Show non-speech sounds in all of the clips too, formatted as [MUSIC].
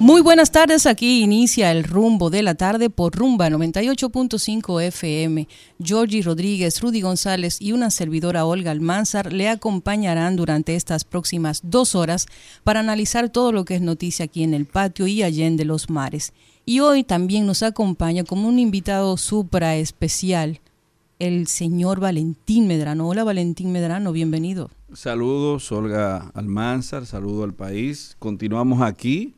Muy buenas tardes, aquí inicia el rumbo de la tarde por Rumba 98.5 FM. Georgie Rodríguez, Rudy González y una servidora Olga Almanzar le acompañarán durante estas próximas dos horas para analizar todo lo que es noticia aquí en el patio y allende los mares. Y hoy también nos acompaña como un invitado supra especial el señor Valentín Medrano. Hola Valentín Medrano, bienvenido. Saludos, Olga Almanzar, saludo al país. Continuamos aquí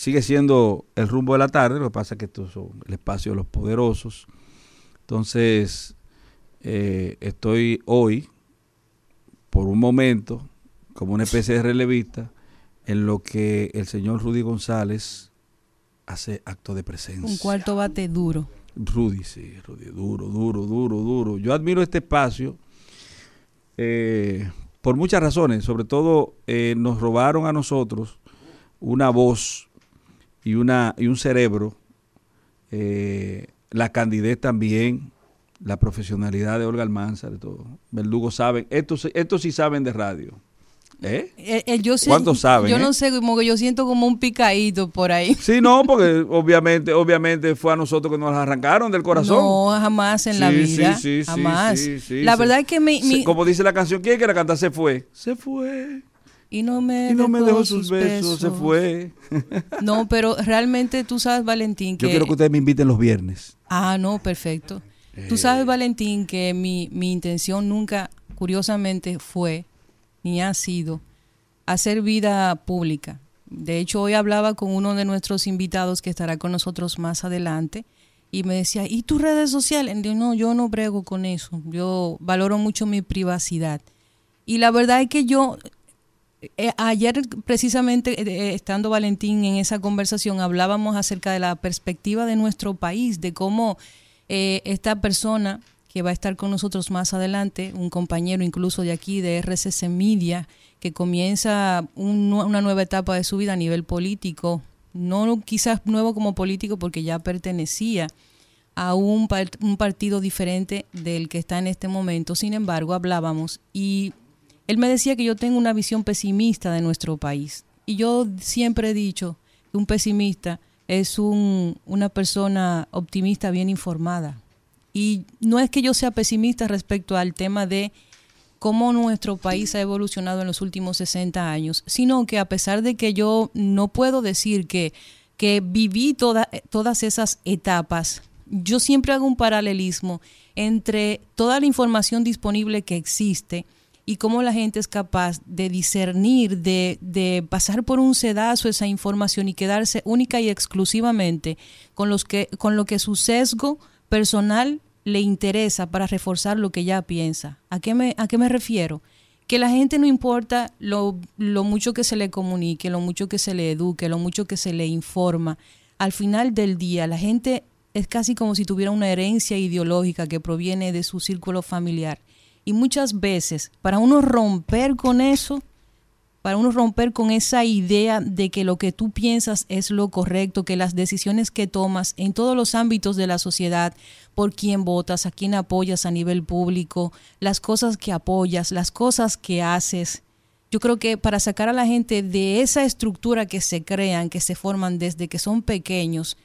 sigue siendo el rumbo de la tarde, lo que pasa es que esto es el espacio de los poderosos. Entonces, eh, estoy hoy, por un momento, como una especie de relevista, en lo que el señor Rudy González hace acto de presencia. Un cuarto bate duro. Rudy, sí, Rudy, duro, duro, duro, duro. Yo admiro este espacio eh, por muchas razones, sobre todo eh, nos robaron a nosotros una voz y, una, y un cerebro, eh, la candidez también, la profesionalidad de Olga Almanza, de todo. Verdugo saben, estos, estos sí saben de radio. ¿Eh? eh, eh yo ¿Cuántos saben? Yo no sé, como que yo siento como un picadito por ahí. Sí, no, porque obviamente, obviamente fue a nosotros que nos arrancaron del corazón. No, jamás en la vida. Sí, sí, jamás. la verdad es que mi, Como dice la canción, ¿quién que la canta? Se fue. Se fue y no me, dejó, sus besos, se fue. [LAUGHS] No, pero realmente tú sabes, Valentín, que... Yo quiero que ustedes me inviten los viernes. Ah, no, perfecto. Tú sabes, eh. Valentín, que mi, mi intención nunca, curiosamente, fue, ni ha sido, hacer vida pública. De hecho, hoy hablaba con uno de nuestros invitados que estará con nosotros más adelante y me decía, ¿y tus redes sociales? no, yo no brego con eso. Yo valoro mucho mi privacidad. Y la verdad es que yo eh, ayer precisamente eh, estando Valentín en esa conversación hablábamos acerca de la perspectiva de nuestro país, de cómo eh, esta persona que va a estar con nosotros más adelante, un compañero incluso de aquí de RCC Media, que comienza una nueva etapa de su vida a nivel político, no quizás nuevo como político porque ya pertenecía a un, un partido diferente del que está en este momento, sin embargo hablábamos y él me decía que yo tengo una visión pesimista de nuestro país. Y yo siempre he dicho que un pesimista es una persona optimista bien informada. Y no es que yo sea pesimista respecto al tema de cómo nuestro país ha evolucionado en los últimos 60 años, sino que a pesar de que yo no puedo decir que, que viví todas esas etapas, yo siempre hago un paralelismo entre toda la información disponible que existe, y cómo la gente es capaz de discernir, de, de, pasar por un sedazo esa información y quedarse única y exclusivamente con, los que, con lo que su sesgo personal le interesa para reforzar lo que ya piensa. ¿A qué me, a qué me refiero? Que la gente no importa lo, lo mucho que se le comunique, lo mucho que se le eduque, lo mucho que se le informa. Al final del día, la gente es casi como si tuviera una herencia ideológica que proviene de su círculo familiar y muchas veces, para uno romper con eso, para uno romper con esa idea de que lo que tú piensas es lo correcto, que las decisiones que tomas en todos los ámbitos de la sociedad, por quién votas, a quién apoyas a nivel público, las cosas que apoyas, las cosas que haces. Yo creo que para sacar a la gente de esa estructura que se crean, que se forman desde que son pequeños,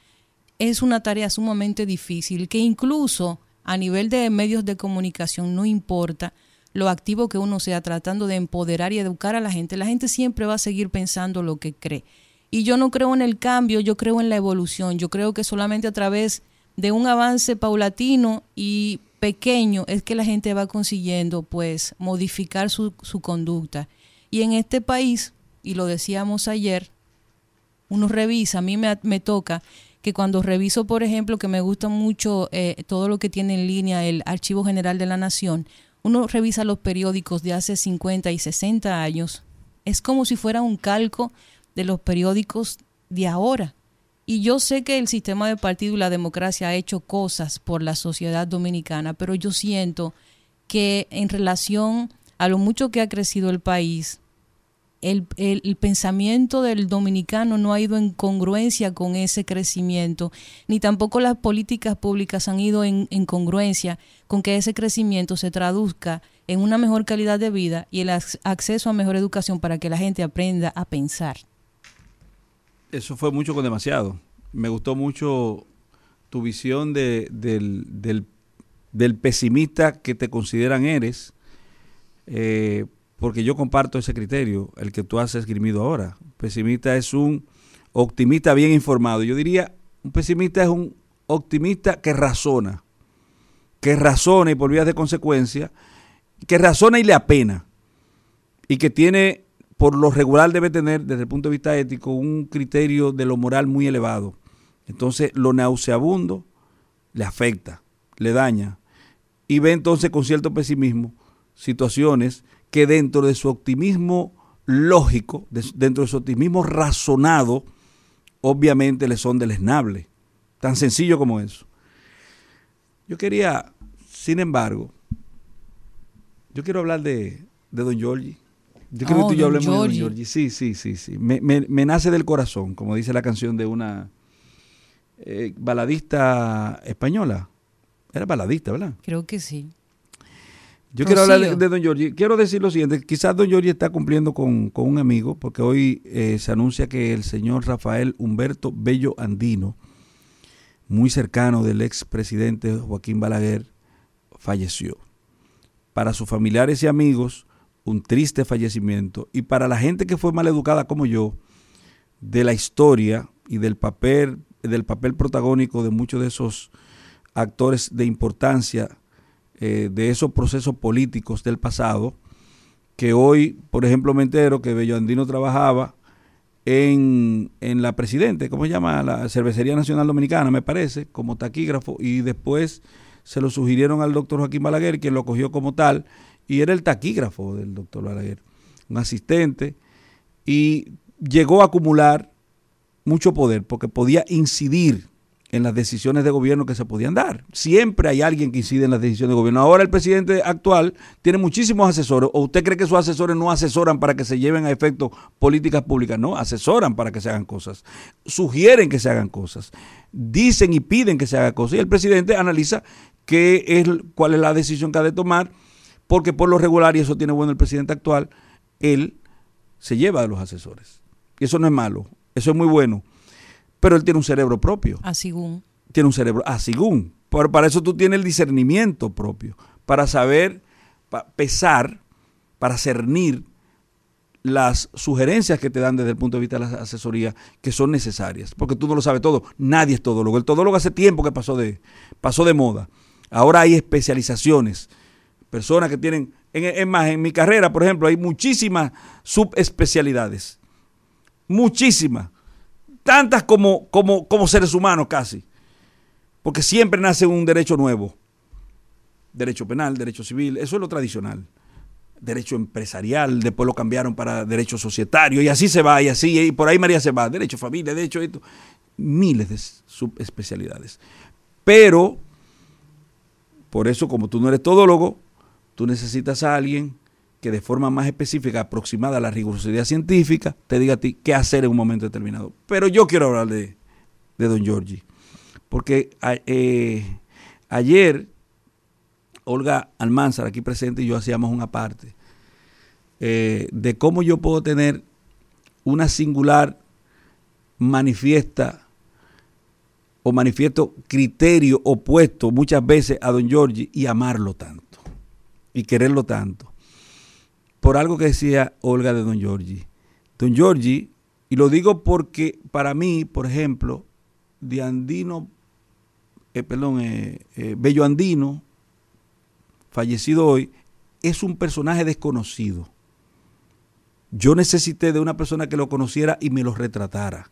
es una tarea sumamente difícil, que incluso a nivel de medios de comunicación, no importa lo activo que uno sea tratando de empoderar y educar a la gente, la gente siempre va a seguir pensando lo que cree. Y yo no creo en el cambio, yo creo en la evolución, yo creo que solamente a través de un avance paulatino y pequeño es que la gente va consiguiendo pues modificar su, su conducta. Y en este país, y lo decíamos ayer, uno revisa, a mí me, me toca que cuando reviso, por ejemplo, que me gusta mucho eh, todo lo que tiene en línea el Archivo General de la Nación, uno revisa los periódicos de hace 50 y 60 años, es como si fuera un calco de los periódicos de ahora. Y yo sé que el sistema de partido y la democracia ha hecho cosas por la sociedad dominicana, pero yo siento que en relación a lo mucho que ha crecido el país, el, pensamiento del dominicano no ha ido en congruencia con ese crecimiento, ni tampoco las políticas públicas han ido en, en congruencia con que ese crecimiento se traduzca en una mejor calidad de vida y el acceso a mejor educación para que la gente aprenda a pensar. Eso fue mucho con demasiado. Me gustó mucho tu visión de, del, del, pesimista que te consideran eres, eh, porque yo comparto ese criterio, el que tú has esgrimido ahora. pesimista es un optimista bien informado. Yo diría, un pesimista es un optimista que razona, que razona y por vías de consecuencia que razona y le apena y que tiene, por lo regular debe tener desde el punto de vista ético, un criterio de lo moral muy elevado. Entonces lo nauseabundo le afecta, le daña y ve entonces con cierto pesimismo situaciones que dentro de su optimismo lógico, dentro de su optimismo razonado, obviamente le son deleznable. Tan sencillo como eso. Yo quería, sin embargo, yo quiero hablar de, Don Giorgi. Yo quiero que tú y yo hablemos de Don Giorgi. Sí, sí, sí, sí. Me, nace del corazón, como dice la canción de una eh, baladista española. Era baladista, ¿verdad? Creo que sí. Yo quiero hablar de, Don Giorgi. Quiero decir lo siguiente, quizás Don Giorgi está cumpliendo con, un amigo, porque hoy eh, se anuncia que el señor Rafael Humberto Bello Andino, muy cercano del expresidente Joaquín Balaguer, falleció. Para sus familiares y amigos un triste fallecimiento. Y para la gente que fue mal educada como yo de la historia y del papel del papel protagónico de muchos de esos actores de importancia eh, de esos procesos políticos del pasado que hoy, por ejemplo, me entero que Bello Andino trabajaba en, en la Presidente, ¿cómo se llama? La Cervecería Nacional Dominicana, me parece, como taquígrafo, y después se lo sugirieron al doctor Joaquín Balaguer, quien lo cogió como tal, y era el taquígrafo del doctor Balaguer, un asistente, y llegó a acumular mucho poder porque podía incidir en las decisiones de gobierno que se podían dar. Siempre hay alguien que incide en las decisiones de gobierno. Ahora el presidente actual tiene muchísimos asesores. ¿O usted cree que sus asesores no asesoran para que se lleven a efecto políticas públicas? No, asesoran para que se hagan cosas. Sugieren que se hagan cosas. Dicen y piden que se hagan cosas. Y el presidente analiza qué es, cuál es la decisión que ha de tomar, porque por lo regular, y eso tiene bueno el presidente actual, él se lleva de los asesores. Y eso no es malo, eso es muy bueno. Pero él tiene un cerebro propio. Asigún. Tiene un cerebro, asigún. Pero para eso tú tienes el discernimiento propio, para saber pesar, para cernir las sugerencias que te dan desde el punto de vista de la asesoría que son necesarias, porque tú no lo sabes todo, nadie es todólogo, el todólogo hace tiempo que pasó de, pasó de moda. Ahora hay especializaciones, personas que tienen, en, más, en mi carrera, por ejemplo, hay muchísimas subespecialidades, muchísimas, tantas como, como, como seres humanos casi, porque siempre nace un derecho nuevo, derecho penal, derecho civil, eso es lo tradicional. Derecho empresarial, después lo cambiaron para derecho societario, y así se va, y así, y por ahí María se va, derecho familia, derecho esto, miles de subespecialidades. Pero por eso, como tú no eres todólogo, tú necesitas a alguien que de forma más específica, aproximada a la rigurosidad científica, te diga a ti qué hacer en un momento determinado. Pero yo quiero hablar de, don Giorgi, porque eh, ayer Olga Almanzar, aquí presente, y yo hacíamos una parte eh, de cómo yo puedo tener una singular manifiesta o manifiesto criterio opuesto muchas veces a don Giorgi y amarlo tanto y quererlo tanto. Por algo que decía Olga de don Giorgi. Don Giorgi, y lo digo porque para mí, por ejemplo, de Andino, eh, perdón, eh, eh, Bello Andino, fallecido hoy, es un personaje desconocido. Yo necesité de una persona que lo conociera y me lo retratara,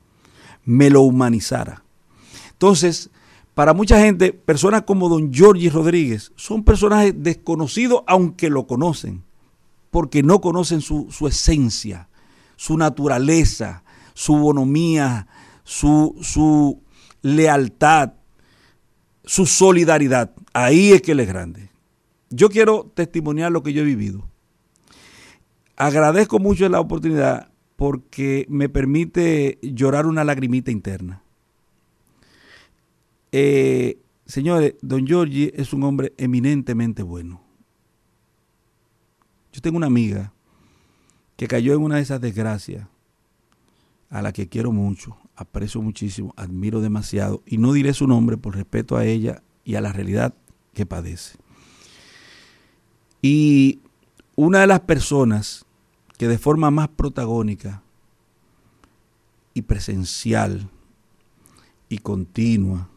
me lo humanizara. Entonces, para mucha gente, personas como don Giorgi Rodríguez son personajes desconocidos aunque lo conocen, porque no conocen su, esencia, su naturaleza, su bonomía, su, su lealtad, su solidaridad. Ahí es que él es grande. Yo quiero testimoniar lo que yo he vivido. Agradezco mucho la oportunidad porque me permite llorar una lagrimita interna. Eh, señores, don Giorgi es un hombre eminentemente bueno. Yo tengo una amiga que cayó en una de esas desgracias, a la que quiero mucho, aprecio muchísimo, admiro demasiado, y no diré su nombre por respeto a ella y a la realidad que padece. Y una de las personas que de forma más protagónica y presencial y continua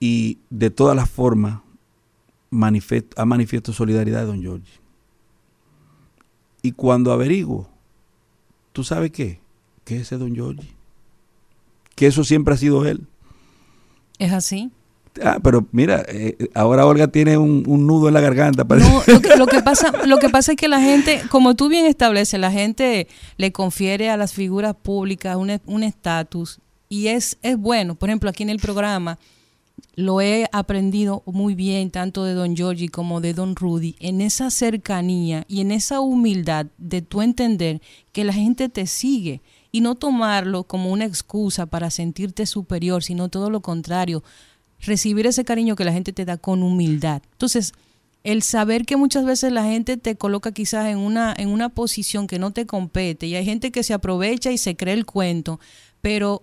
y de todas las formas ha manifiesto solidaridad de don Giorgi. Y cuando averiguo, ¿tú sabes qué? Que ese don Giorgi. Que eso siempre ha sido él. ¿Es así? Ah, pero mira, eh, ahora Olga tiene un, nudo en la garganta. No, lo que, pasa, lo que pasa es que la gente, como tú bien estableces, la gente le confiere a las figuras públicas un estatus y es, es bueno. Por ejemplo, aquí en el programa lo he aprendido muy bien, tanto de don Giorgi como de don Rudy, en esa cercanía y en esa humildad de tu entender que la gente te sigue y no tomarlo como una excusa para sentirte superior, sino todo lo contrario, recibir ese cariño que la gente te da con humildad. Entonces, el saber que muchas veces la gente te coloca quizás en una, en una posición que no te compete y hay gente que se aprovecha y se cree el cuento, pero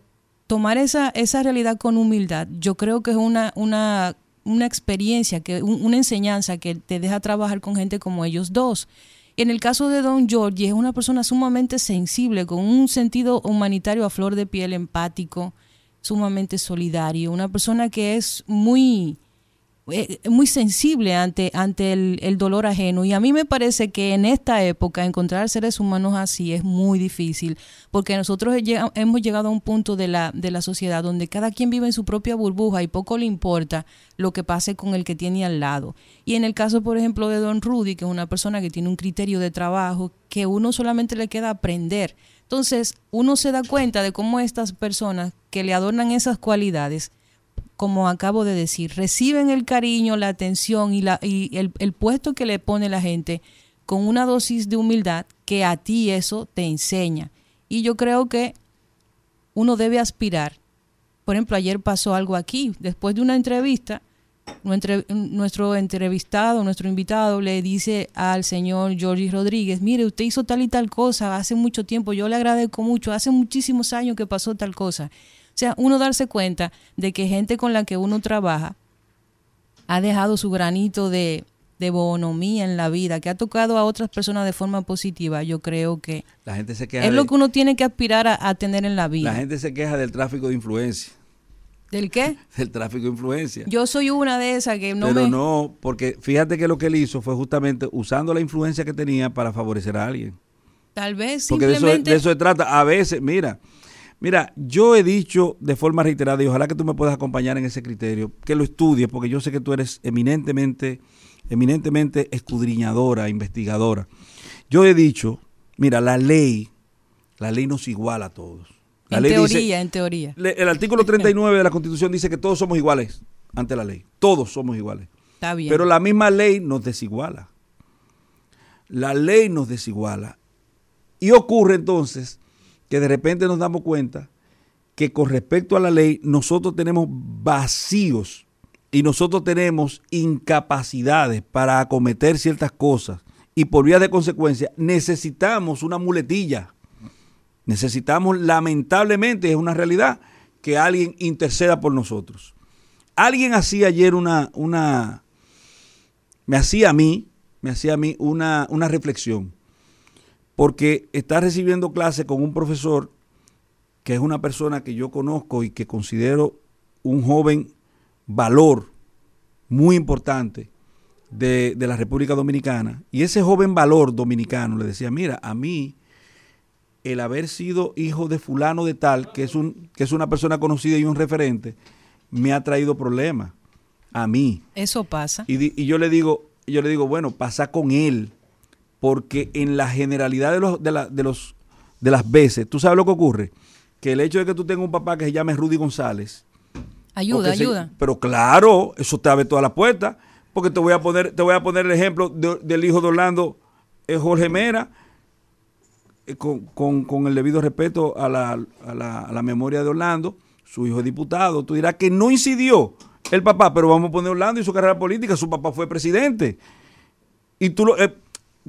tomar esa, esa realidad con humildad, yo creo que es una, una, una experiencia, que, una enseñanza que te deja trabajar con gente como ellos dos. En el caso de Don George, es una persona sumamente sensible, con un sentido humanitario a flor de piel, empático, sumamente solidario, una persona que es muy, muy sensible ante, ante el, dolor ajeno. Y a mí me parece que en esta época encontrar seres humanos así es muy difícil, porque nosotros hemos llegado a un punto de la, de la sociedad donde cada quien vive en su propia burbuja y poco le importa lo que pase con el que tiene al lado. Y en el caso, por ejemplo, de Don Rudy, que es una persona que tiene un criterio de trabajo, que uno solamente le queda aprender entonces, uno se da cuenta de cómo estas personas que le adornan esas cualidades, como acabo de decir, reciben el cariño, la atención y, la, y el, el puesto que le pone la gente con una dosis de humildad que a ti eso te enseña. Y yo creo que uno debe aspirar. Por ejemplo, ayer pasó algo aquí, después de una entrevista, nuestro entrevistado, nuestro invitado le dice al señor Jorge Rodríguez, mire, usted hizo tal y tal cosa hace mucho tiempo, yo le agradezco mucho, hace muchísimos años que pasó tal cosa. O sea, uno darse cuenta de que gente con la que uno trabaja ha dejado su granito de, de bonomía en la vida, que ha tocado a otras personas de forma positiva, yo creo que la gente se es lo que uno tiene que aspirar a tener en la vida. La gente se queja del tráfico de influencia ¿Del qué? [LAUGHS] Del tráfico de influencia. Yo soy una de esas que no Pero no, porque fíjate que lo que él hizo fue justamente usando la influencia que tenía para favorecer a alguien. Tal vez Porque de eso, de eso se trata. A veces, mira, mira, yo he dicho de forma reiterada, y ojalá que tú me puedas acompañar en ese criterio, que lo estudies, porque yo sé que tú eres eminentemente, eminentemente escudriñadora, investigadora. Yo he dicho, mira, la ley, la ley nos iguala a todos en teoría, en teoría. el artículo 39 de la Constitución dice que todos somos iguales ante la ley. Todos somos iguales. Está bien. Pero la misma ley nos desiguala. La ley nos desiguala. Y ocurre entonces que de repente nos damos cuenta que con respecto a la ley nosotros tenemos vacíos y nosotros tenemos incapacidades para acometer ciertas cosas. Y por vía de consecuencia necesitamos una muletilla. Necesitamos, lamentablemente, es una realidad, que alguien interceda por nosotros. Alguien hacía ayer una, una, me hacía a mí, me hacía a mí una, una reflexión, porque está recibiendo clase con un profesor que es una persona que yo conozco y que considero un joven valor muy importante de, de, la República Dominicana. Y ese joven valor dominicano le decía, mira, a mí el haber sido hijo de fulano de tal, que es, un, que es una persona conocida y un referente, me ha traído problemas a mí. Eso pasa. Y, yo le digo, yo le digo, bueno, pasa con él, porque en la generalidad de los, de, la, de los de las veces, ¿tú sabes lo que ocurre? que el hecho de que tú tengas un papá que se llame Rudy González. Ayuda, ayuda. pero claro, eso te abre todas las puertas. Porque te voy a poner, te voy a poner el ejemplo del hijo de Orlando, eh, Jorge Mera, eh, con, el debido respeto a la, a, la, a la memoria de Orlando, su hijo es diputado. Tú dirás que no incidió el papá, pero vamos a poner Orlando y su carrera política. Su papá fue presidente. Y tú lo, eh,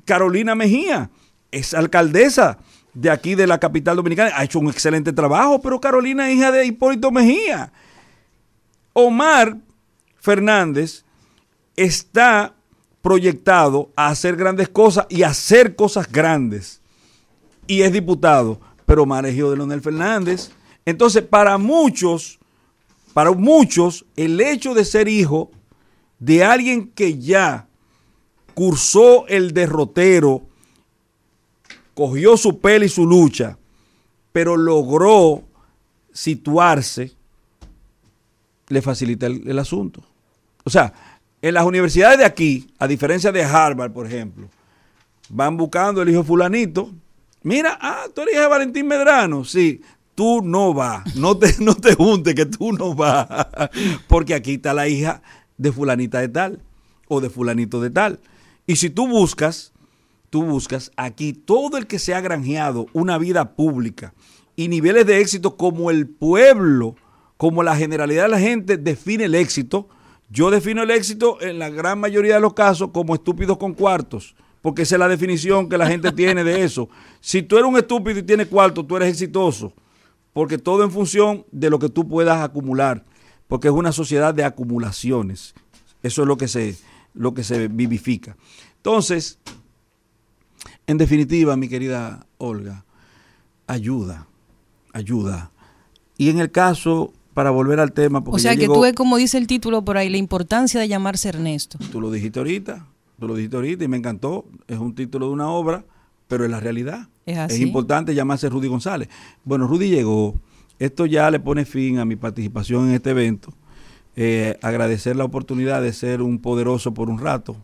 Carolina Mejía es alcaldesa de aquí de la capital dominicana. Ha hecho un excelente trabajo, pero Carolina es hija de Hipólito Mejía. Omar Fernández está proyectado a hacer grandes cosas y hacer cosas grandes. Y es diputado, pero Omar es hijo de Leonel Fernández. Entonces, para muchos, para muchos, el hecho de ser hijo de alguien que ya cursó el derrotero, cogió su pelo y su lucha, pero logró situarse, le facilita el, asunto. O sea, en las universidades de aquí, a diferencia de Harvard, por ejemplo, van buscando el hijo fulanito. Mira, ah, tú eres de Valentín Medrano. Sí, tú no vas. No te, [LAUGHS] no te juntes que tú no vas. [LAUGHS] Porque aquí está la hija de fulanita de tal o de fulanito de tal. Y si tú buscas, tú buscas aquí todo el que se ha granjeado una vida pública y niveles de éxito como el pueblo, como la generalidad de la gente define el éxito. Yo defino el éxito en la gran mayoría de los casos como estúpidos con cuartos, porque esa es la definición que la gente [LAUGHS] tiene de eso. Si tú eres un estúpido y tienes cuartos, tú eres exitoso, porque todo en función de lo que tú puedas acumular, porque es una sociedad de acumulaciones. Eso es lo que se, lo que se vivifica. Entonces, en definitiva, mi querida Olga, ayuda, ayuda. Y en el caso, para volver al tema... Porque o sea, que tú ves, como dice el título por ahí, la importancia de llamarse Ernesto. Tú lo dijiste ahorita, tú lo dijiste ahorita y me encantó. Es un título de una obra, pero es la realidad. Es, así. es importante llamarse Rudy González. Bueno, Rudy llegó. Esto ya le pone fin a mi participación en este evento. Eh, agradecer la oportunidad de ser un poderoso por un rato.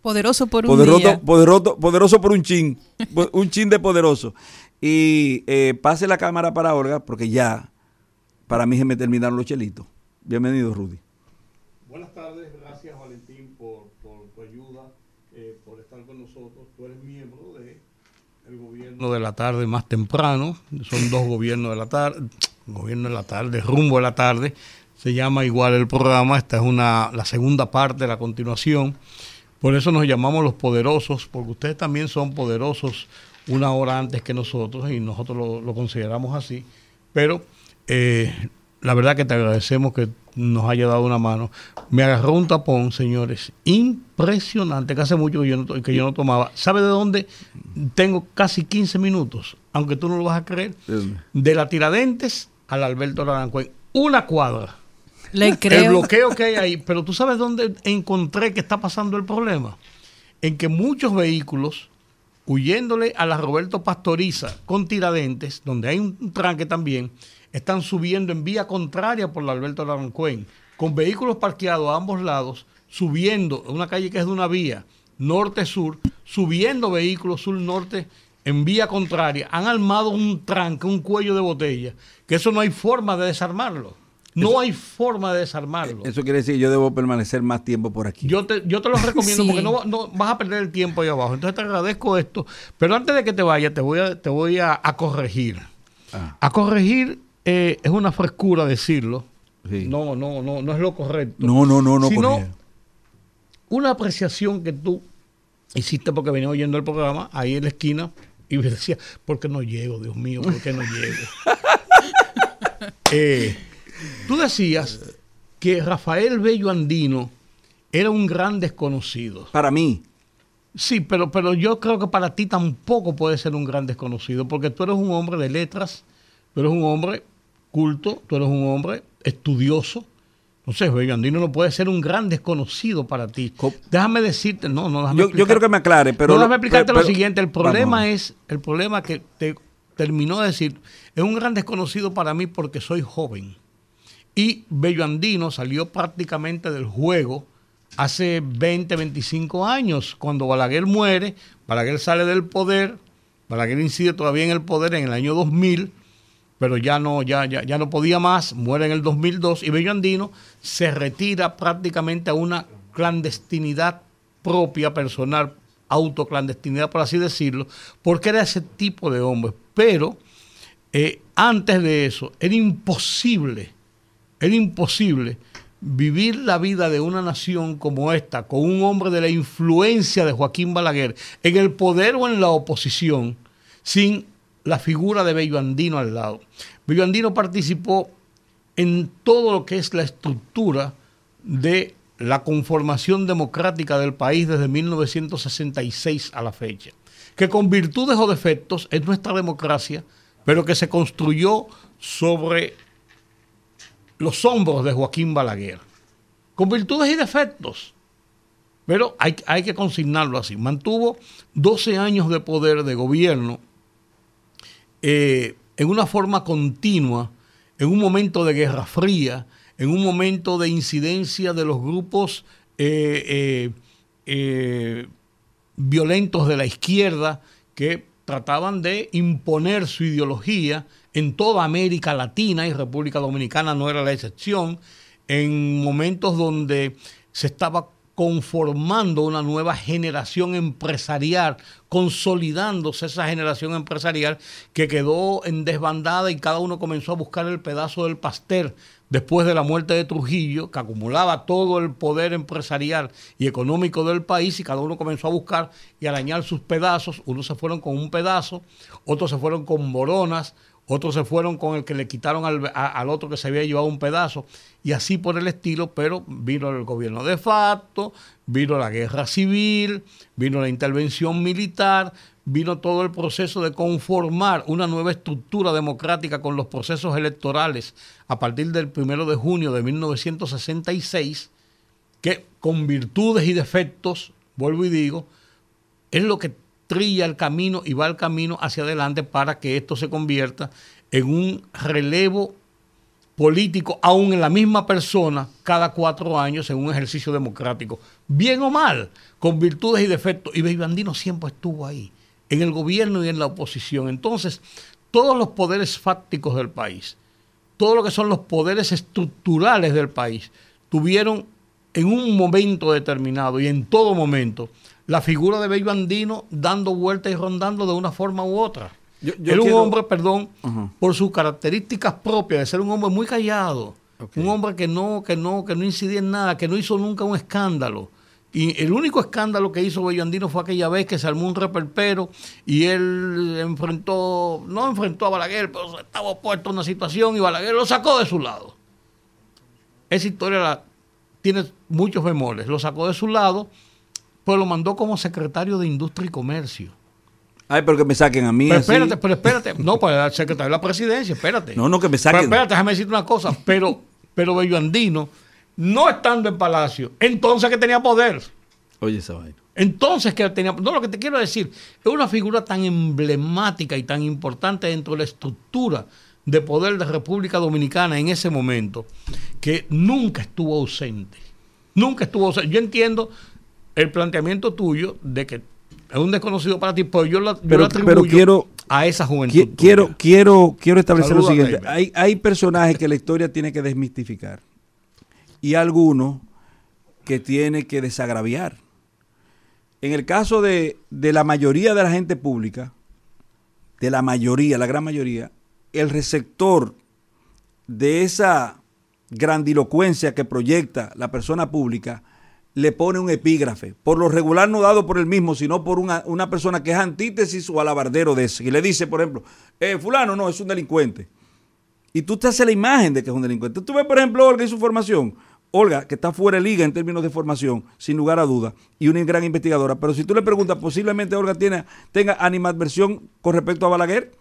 Poderoso por un día. Poderoso, poderoso por un chin. un chin de poderoso. Y eh, pase la cámara para Olga, porque ya para mí se me terminaron los chelitos. Bienvenido, Rudy. Buenas tardes, gracias Valentín por, tu ayuda, eh, por estar con nosotros. Tú eres miembro del gobierno de la tarde más temprano. Son dos gobiernos de la tarde, gobierno de la tarde, rumbo de la tarde se llama igual el programa, esta es una, la segunda parte, la continuación. Por eso nos llamamos los poderosos, porque ustedes también son poderosos una hora antes que nosotros y nosotros lo, consideramos así. Pero eh, la verdad que te agradecemos que nos haya dado una mano. Me agarró un tapón, señores, impresionante, que hace mucho que yo no, que yo no tomaba. ¿Sabe de dónde? Tengo casi 15 minutos, aunque tú no lo vas a creer, de la Tiradentes al Alberto Larancuén. Una cuadra. Le creo. El bloqueo que hay ahí. Pero tú sabes dónde encontré que está pasando el problema. En que muchos vehículos, huyéndole a la Roberto Pastoriza con tiradentes, donde hay un tranque también, están subiendo en vía contraria por la Alberto Larancuén, con vehículos parqueados a ambos lados, subiendo en una calle que es de una vía, norte-sur, subiendo vehículos sur-norte en vía contraria. Han armado un tranque, un cuello de botella, que eso no hay forma de desarmarlo. No hay forma de desarmarlo. Eso quiere decir yo debo permanecer más tiempo por aquí. Yo te, yo te lo recomiendo porque no, vas a perder el tiempo ahí abajo. Entonces te agradezco esto. Pero antes de que te vayas, te voy a, te voy a, corregir. Ah. A corregir eh, es una frescura decirlo. No, no, no, no es lo correcto. No, no, no, no. Sino una apreciación que tú hiciste porque venía oyendo el programa ahí en la esquina y me decía, ¿por qué no llego, Dios mío? ¿Por qué no llego? [LAUGHS] eh, Tú decías que Rafael Bello Andino era un gran desconocido. Para mí. Sí, pero, pero yo creo que para ti tampoco puede ser un gran desconocido, porque tú eres un hombre de letras, tú eres un hombre culto, tú eres un hombre estudioso. Entonces, Bello Andino no puede ser un gran desconocido para ti. Déjame decirte, no, no, déjame yo, yo quiero que me aclare, pero... No, déjame explicarte lo siguiente, el problema es, el problema que te terminó de decir, es un gran desconocido para mí porque soy joven. Y Bello Andino salió prácticamente del juego hace 20, 25 años. Cuando Balaguer muere, Balaguer sale del poder, Balaguer incide todavía en el poder en el año 2000, pero ya no, ya, ya, ya no podía más, muere en el 2002 y Bello Andino se retira prácticamente a una clandestinidad propia, personal, autoclandestinidad, por así decirlo, porque era ese tipo de hombre. Pero eh, antes de eso, era imposible, era imposible vivir la vida de una nación como esta, con un hombre de la influencia de Joaquín Balaguer, en el poder o en la oposición, sin la figura de Bello Andino al lado. Bello Andino participó en todo lo que es la estructura de la conformación democrática del país desde 1966 a la fecha, que con virtudes o defectos es nuestra democracia, pero que se construyó sobre los hombros de Joaquín Balaguer, con virtudes y defectos, pero hay, hay que consignarlo así. Mantuvo 12 años de poder de gobierno eh, en una forma continua, en un momento de guerra fría, en un momento de incidencia de los grupos eh, eh, violentos de la izquierda que trataban de imponer su ideología en toda América Latina y República Dominicana no era la excepción, en momentos donde se estaba conformando una nueva generación empresarial, consolidándose esa generación empresarial que quedó en desbandada y cada uno comenzó a buscar el pedazo del pastel después de la muerte de Trujillo, que acumulaba todo el poder empresarial y económico del país y cada uno comenzó a buscar y arañar sus pedazos. Unos se fueron con un pedazo, otros se fueron con moronas, otros se fueron con el que le quitaron al, otro que se había llevado un pedazo, y así por el estilo, pero vino el gobierno de facto, vino la guerra civil, vino la intervención militar, vino todo el proceso de conformar una nueva estructura democrática con los procesos electorales a partir del primero de junio de 1966, que con virtudes y defectos, vuelvo y digo, es lo que trilla el camino y va el camino hacia adelante para que esto se convierta en un relevo político, aún en la misma persona, cada cuatro años en un ejercicio democrático, bien o mal, con virtudes y defectos. Y Beibandino siempre estuvo ahí, en el gobierno y en la oposición. Entonces, todos los poderes fácticos del país, todo lo que son los poderes estructurales del país, tuvieron en un momento determinado y en todo momento la figura de Bello Andino dando vueltas y rondando de una forma u otra. Era un hombre, perdón, por sus características propias, de ser un hombre muy callado, un hombre que no, que no, que no incidía en nada, que no hizo nunca un escándalo. Y el único escándalo que hizo Bello Andino fue aquella vez que se armó un reperpero y él enfrentó, no enfrentó a Balaguer, pero estaba puesto en una situación y Balaguer lo sacó de su lado. Esa historia tiene muchos bemoles. Lo sacó de su lado pues lo mandó como secretario de Industria y Comercio. Ay, pero que me saquen a mí. Pero espérate, pero espérate. No, pues el secretario de la presidencia, espérate. No, no, que me saquen. Pero espérate, déjame decirte una cosa. Pero, pero Bello Andino, no estando en Palacio, entonces que tenía poder. Oye, esa vaina. Entonces que tenía. No, lo que te quiero decir, es una figura tan emblemática y tan importante dentro de la estructura de poder de República Dominicana en ese momento, que nunca estuvo ausente. Nunca estuvo ausente. Yo entiendo el planteamiento tuyo de que es un desconocido para ti, pues yo, lo atribuyo quiero, a esa juventud. Quiero, quiero, quiero establecer lo siguiente. Hay, hay personajes que la historia tiene que desmistificar y algunos que tiene que desagraviar. En el caso de, de la mayoría de la gente pública, de la mayoría, la gran mayoría, el receptor de esa grandilocuencia que proyecta la persona pública le pone un epígrafe, por lo regular no dado por él mismo, sino por una, persona que es antítesis o alabardero de ese, y le dice, por ejemplo, eh, fulano no, es un delincuente. Y tú te haces la imagen de que es un delincuente. Tú ves, por ejemplo, Olga y su formación. Olga, que está fuera de liga en términos de formación, sin lugar a duda, y una gran investigadora. Pero si tú le preguntas, posiblemente Olga tiene, tenga animadversión con respecto a Balaguer,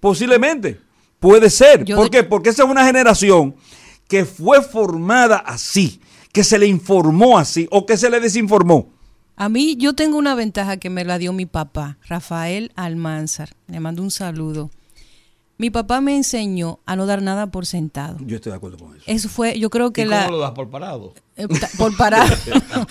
posiblemente, puede ser. ¿Por qué? Porque esa es una generación que fue formada así que se le informó así o que se le desinformó? A mí yo tengo una ventaja que me la dio mi papá, Rafael Almanzar. Le mando un saludo. Mi papá me enseñó a no dar nada por sentado. Yo estoy de acuerdo con eso. Eso fue, yo creo que ¿Y la... cómo lo das por parado? eh, por parar. [LAUGHS]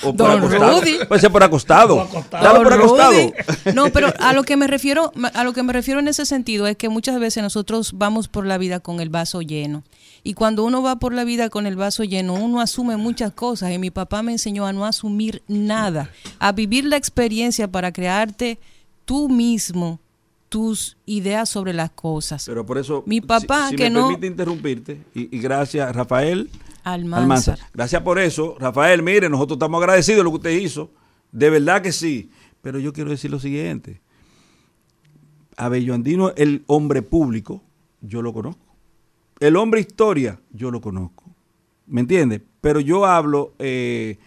O por Don acostado. Rudy. Puede ser por acostado. Por acostado. Dale por acostado. Rudy. No, pero a lo que me refiero, a lo que me refiero en ese sentido es que muchas veces nosotros vamos por la vida con el vaso lleno. Y cuando uno va por la vida con el vaso lleno, uno asume muchas cosas. Y mi papá me enseñó a no asumir nada, a vivir la experiencia para crearte tú mismo tus ideas sobre las cosas. Pero por eso, Mi papá, si, si que me no- permite interrumpirte, y, y gracias, Rafael Almanzar. Almanzar. Gracias por eso. Rafael, mire, nosotros estamos agradecidos de lo que usted hizo. De verdad que sí. Pero yo quiero decir lo siguiente. Abello Andino, el hombre público, yo lo conozco. El hombre historia, yo lo conozco. ¿Me entiende? Pero yo hablo, eh,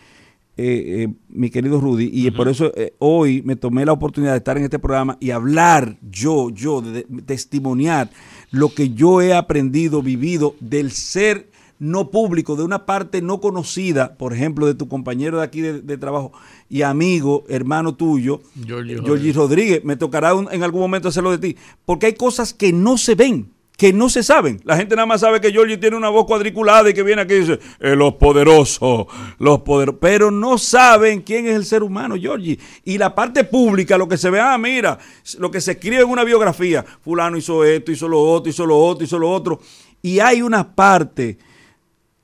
eh, eh, mi querido Rudy, y por eso eh, hoy me tomé la oportunidad de estar en este programa y hablar yo, yo, de, de- testimoniar lo que yo he aprendido, vivido del ser no público, de una parte no conocida, por ejemplo, de tu compañero de aquí de, de trabajo y amigo, hermano tuyo, Giorgi eh, Rodríguez. Me tocará un- en algún momento hacerlo de ti, porque hay cosas que no se ven que no se saben. La gente nada más sabe que Giorgi tiene una voz cuadriculada y que viene aquí y dice, "Eh, los poderosos, los poderosos, pero no saben quién es el ser humano, Giorgi. Y la parte pública, lo que se ve, ah, mira, lo que se escribe en una biografía, fulano hizo esto, hizo lo otro, hizo lo otro, hizo lo otro. Y hay una parte,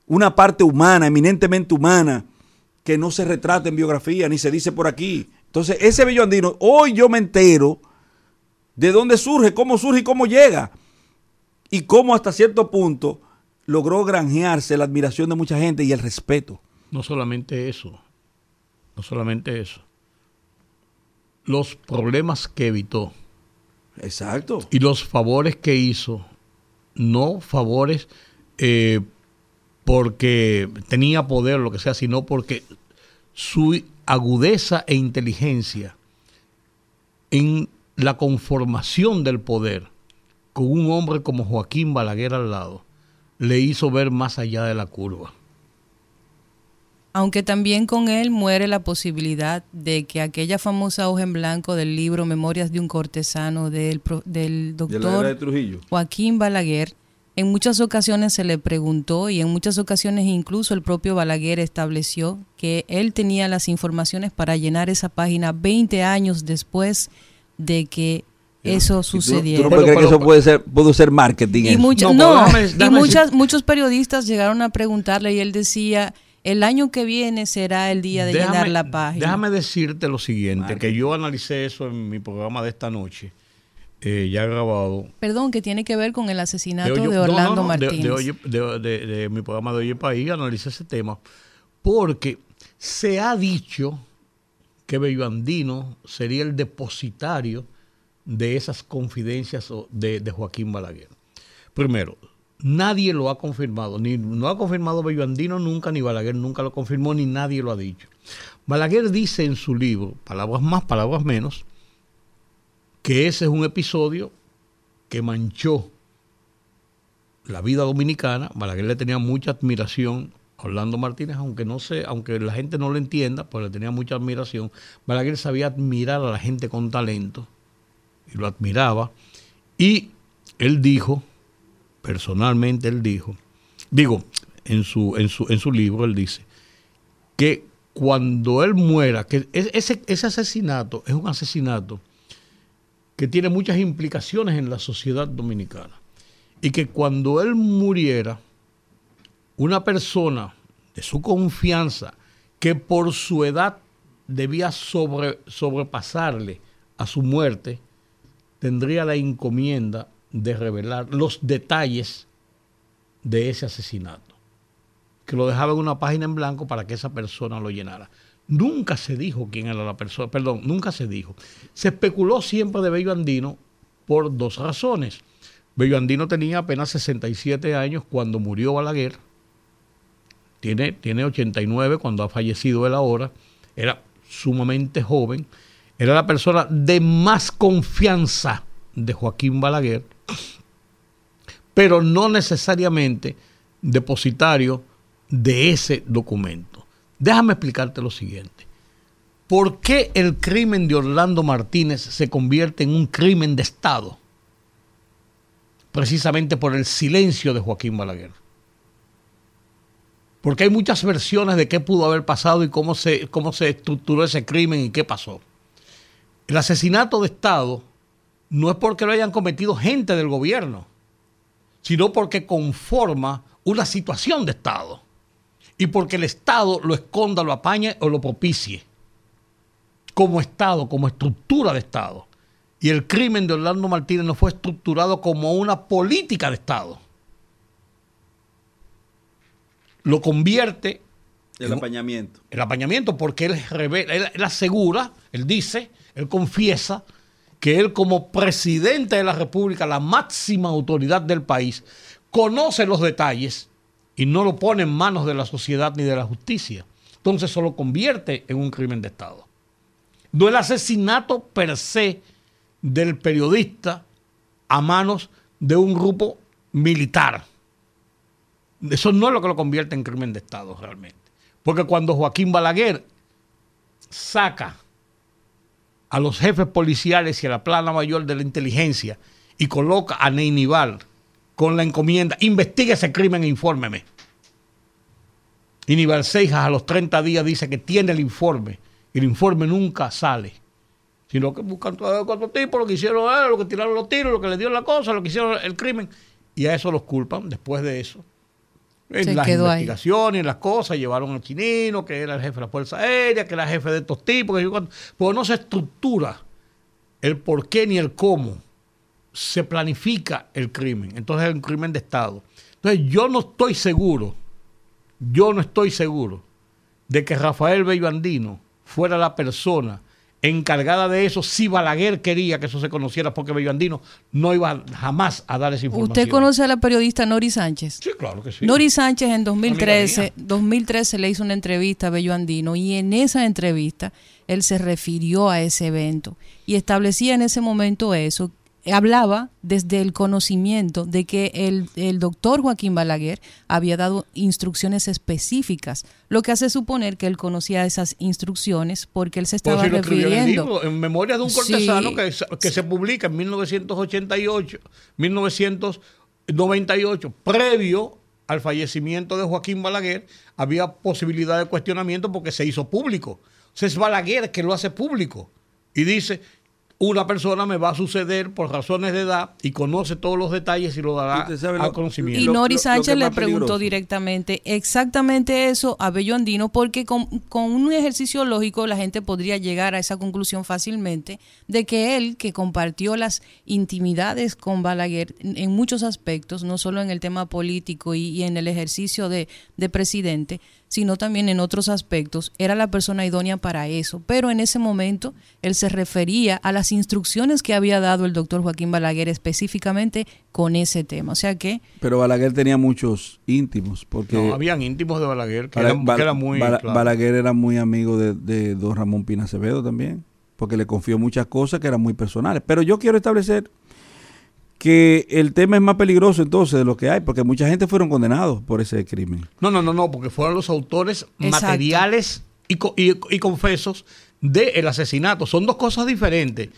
una parte humana, eminentemente humana, que no se retrata en biografía, ni se dice por aquí. Entonces, ese bello andino, hoy yo me entero de dónde surge, cómo surge y cómo llega y cómo hasta cierto punto logró granjearse la admiración de mucha gente y el respeto. No solamente eso, no solamente eso. Los problemas que evitó Exacto. y los favores que hizo, no favores eh, porque tenía poder, lo que sea, sino porque su agudeza e inteligencia en la conformación del poder con un hombre como Joaquín Balaguer al lado, le hizo ver más allá de la curva. Aunque también con él muere la posibilidad de que aquella famosa hoja en blanco del libro Memorias de un cortesano del, De de doctor Trujillo. Joaquín Balaguer, en muchas ocasiones se le preguntó y en muchas ocasiones incluso el propio Balaguer estableció que él tenía las informaciones para llenar esa página 20 años después de que eso Y tú- Tú, no puedes Pero- creer que eso puede ser, pudo ser marketing. Y, eso. mucha- No, déjame- y déjame muchas, muchos periodistas llegaron a preguntarle y él decía, el año que viene será el día de llenar la página. Déjame decirte lo siguiente, que yo analicé eso en mi programa de esta noche, eh, ya grabado. Perdón, que tiene que ver con el asesinato de, Oye- Orlando no, no, de- Martínez. De, Oye- de- de- de mi programa de Oye País, analicé ese tema, porque se ha dicho que Bello Andino sería el depositario de esas confidencias de, de Joaquín Balaguer. Primero, nadie lo ha confirmado, ni no ha confirmado Bello Andino nunca, ni Balaguer nunca lo confirmó, ni nadie lo ha dicho. Balaguer dice en su libro, palabras más, palabras menos, que ese es un episodio que manchó la vida dominicana. Balaguer le tenía mucha admiración a Orlando Martínez, aunque no sé, aunque la gente no lo entienda, pues le tenía mucha admiración. Balaguer sabía admirar a la gente con talento y lo admiraba. Y él dijo, personalmente él dijo, digo, en su, en su, en su libro él dice, que cuando él muera, que es- ese, ese asesinato es un asesinato que tiene muchas implicaciones en la sociedad dominicana. Y que cuando él muriera, una persona de su confianza, que por su edad debía sobre, sobrepasarle a su muerte, tendría la encomienda de revelar los detalles de ese asesinato, que lo dejaba en una página en blanco para que esa persona lo llenara. Nunca se dijo quién era la persona, perdón, nunca se dijo. Se especuló siempre de Bello Andino por dos razones. Bello Andino tenía apenas 67 años cuando murió Balaguer, tiene, tiene 89 cuando ha fallecido él ahora, era sumamente joven, era la persona de más confianza de Joaquín Balaguer, pero no necesariamente depositario de ese documento. Déjame explicarte lo siguiente. ¿Por qué el crimen de Orlando Martínez se convierte en un crimen de Estado? precisamente por el silencio de Joaquín Balaguer. Porque hay muchas versiones de qué pudo haber pasado y cómo se, cómo se estructuró ese crimen y qué pasó. El asesinato de Estado no es porque lo hayan cometido gente del gobierno, sino porque conforma una situación de Estado y porque el Estado lo esconda, lo apañe o lo propicie como Estado, como estructura de Estado. Y el crimen de Orlando Martínez no fue estructurado como una política de Estado. Lo convierte... El apañamiento. El apañamiento porque él, revela, él asegura, él dice, él confiesa que él como presidente de la República, la máxima autoridad del país, conoce los detalles y no lo pone en manos de la sociedad ni de la justicia. Entonces eso lo convierte en un crimen de Estado. No el asesinato per se del periodista a manos de un grupo militar. Eso no es lo que lo convierte en crimen de Estado realmente. Porque cuando Joaquín Balaguer saca a los jefes policiales y a la plana mayor de la inteligencia y coloca a Neinival con la encomienda, investigue ese crimen e infórmeme. Y Nival Seijas a los 30 días dice que tiene el informe y el informe nunca sale. Sino que buscan todos cuatro tipos, lo que hicieron, eh, lo que tiraron los tiros, lo que le dio la cosa, lo que hicieron el crimen. Y a eso los culpan después de eso. En las investigaciones, en las cosas, llevaron al chinino, que era el jefe de la Fuerza Aérea, que era el jefe de estos tipos, que pues no se estructura el por qué ni el cómo se planifica el crimen. Entonces es un crimen de Estado. Entonces yo no estoy seguro, yo no estoy seguro de que Rafael Bello Andino fuera la persona encargada de eso si Balaguer quería que eso se conociera porque Bello Andino no iba jamás a dar esa información. ¿Usted conoce a la periodista Nori Sánchez? Sí, claro que sí. Nori Sánchez en 2013, 2013 le hizo una entrevista a Bello Andino y en esa entrevista él se refirió a ese evento y establecía en ese momento eso, hablaba desde el conocimiento de que el, doctor Joaquín Balaguer había dado instrucciones específicas, lo que hace suponer que él conocía esas instrucciones porque él se estaba refiriendo. En, memoria de un cortesano que, que, se publica en 1988, 1998, previo al fallecimiento de Joaquín Balaguer, había posibilidad de cuestionamiento porque se hizo público. O sea, es Balaguer que lo hace público y dice, una persona me va a suceder por razones de edad y conoce todos los detalles y lo dará al conocimiento. Y Nori Sánchez le preguntó directamente exactamente eso a Bello Andino porque con, un ejercicio lógico la gente podría llegar a esa conclusión fácilmente de que él, que compartió las intimidades con Balaguer en muchos aspectos, no solo en el tema político y, en el ejercicio de, de presidente, sino también en otros aspectos, era la persona idónea para eso. Pero en ese momento él se refería a las instrucciones que había dado el doctor Joaquín Balaguer específicamente con ese tema. O sea que... Pero Balaguer tenía muchos íntimos, porque... No, habían íntimos de Balaguer, que, era, muy... Balaguer era muy amigo de, de don Ramón Pina Acevedo también, porque le confió muchas cosas que eran muy personales. Pero yo quiero establecer que el tema es más peligroso entonces de lo que hay, porque mucha gente fueron condenados por ese crimen. No, no, no, no, porque fueron los autores materiales y, y, confesos del asesinato. Son dos cosas diferentes.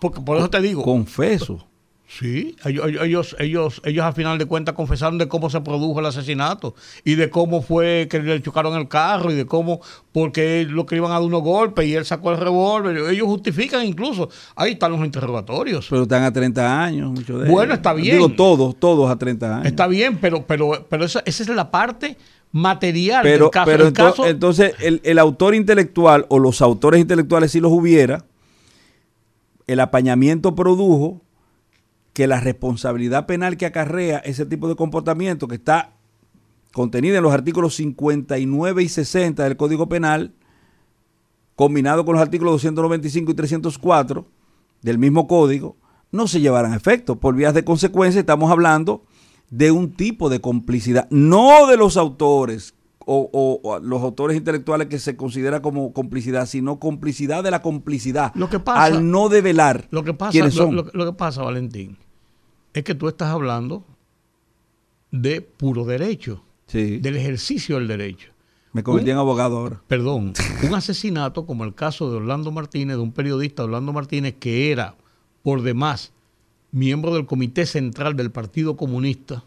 porque, por eso te digo. Confesos. Sí, ellos, ellos, ellos, ellos al final de cuentas confesaron de cómo se produjo el asesinato y de cómo fue que le chocaron el carro y de cómo, porque lo que iban a dar unos golpes y él sacó el revólver. Ellos justifican incluso. Ahí están los interrogatorios. Pero están a 30 años, muchos de Bueno, está bien. Digo, todos, todos a 30 años. Está bien, pero, pero, pero esa, esa es la parte material del caso. Pero entonces, el, el autor intelectual o los autores intelectuales, si los hubiera, el apañamiento produjo que la responsabilidad penal que acarrea ese tipo de comportamiento que está contenida en los artículos 59 y 60 del Código Penal, combinado con los artículos 295 y 304 del mismo código, no se llevarán a efecto. Por vías de consecuencia estamos hablando de un tipo de complicidad, no de los autores o, los autores intelectuales que se considera como complicidad, sino complicidad de la complicidad. Lo que pasa, al no develar lo que pasa, son. lo que pasa, Valentín, es que tú estás hablando de puro derecho, del ejercicio del derecho. Me convertí en abogado ahora. Perdón, un asesinato como el caso de Orlando Martínez, de un periodista Orlando Martínez, que era por demás miembro del Comité Central del Partido Comunista,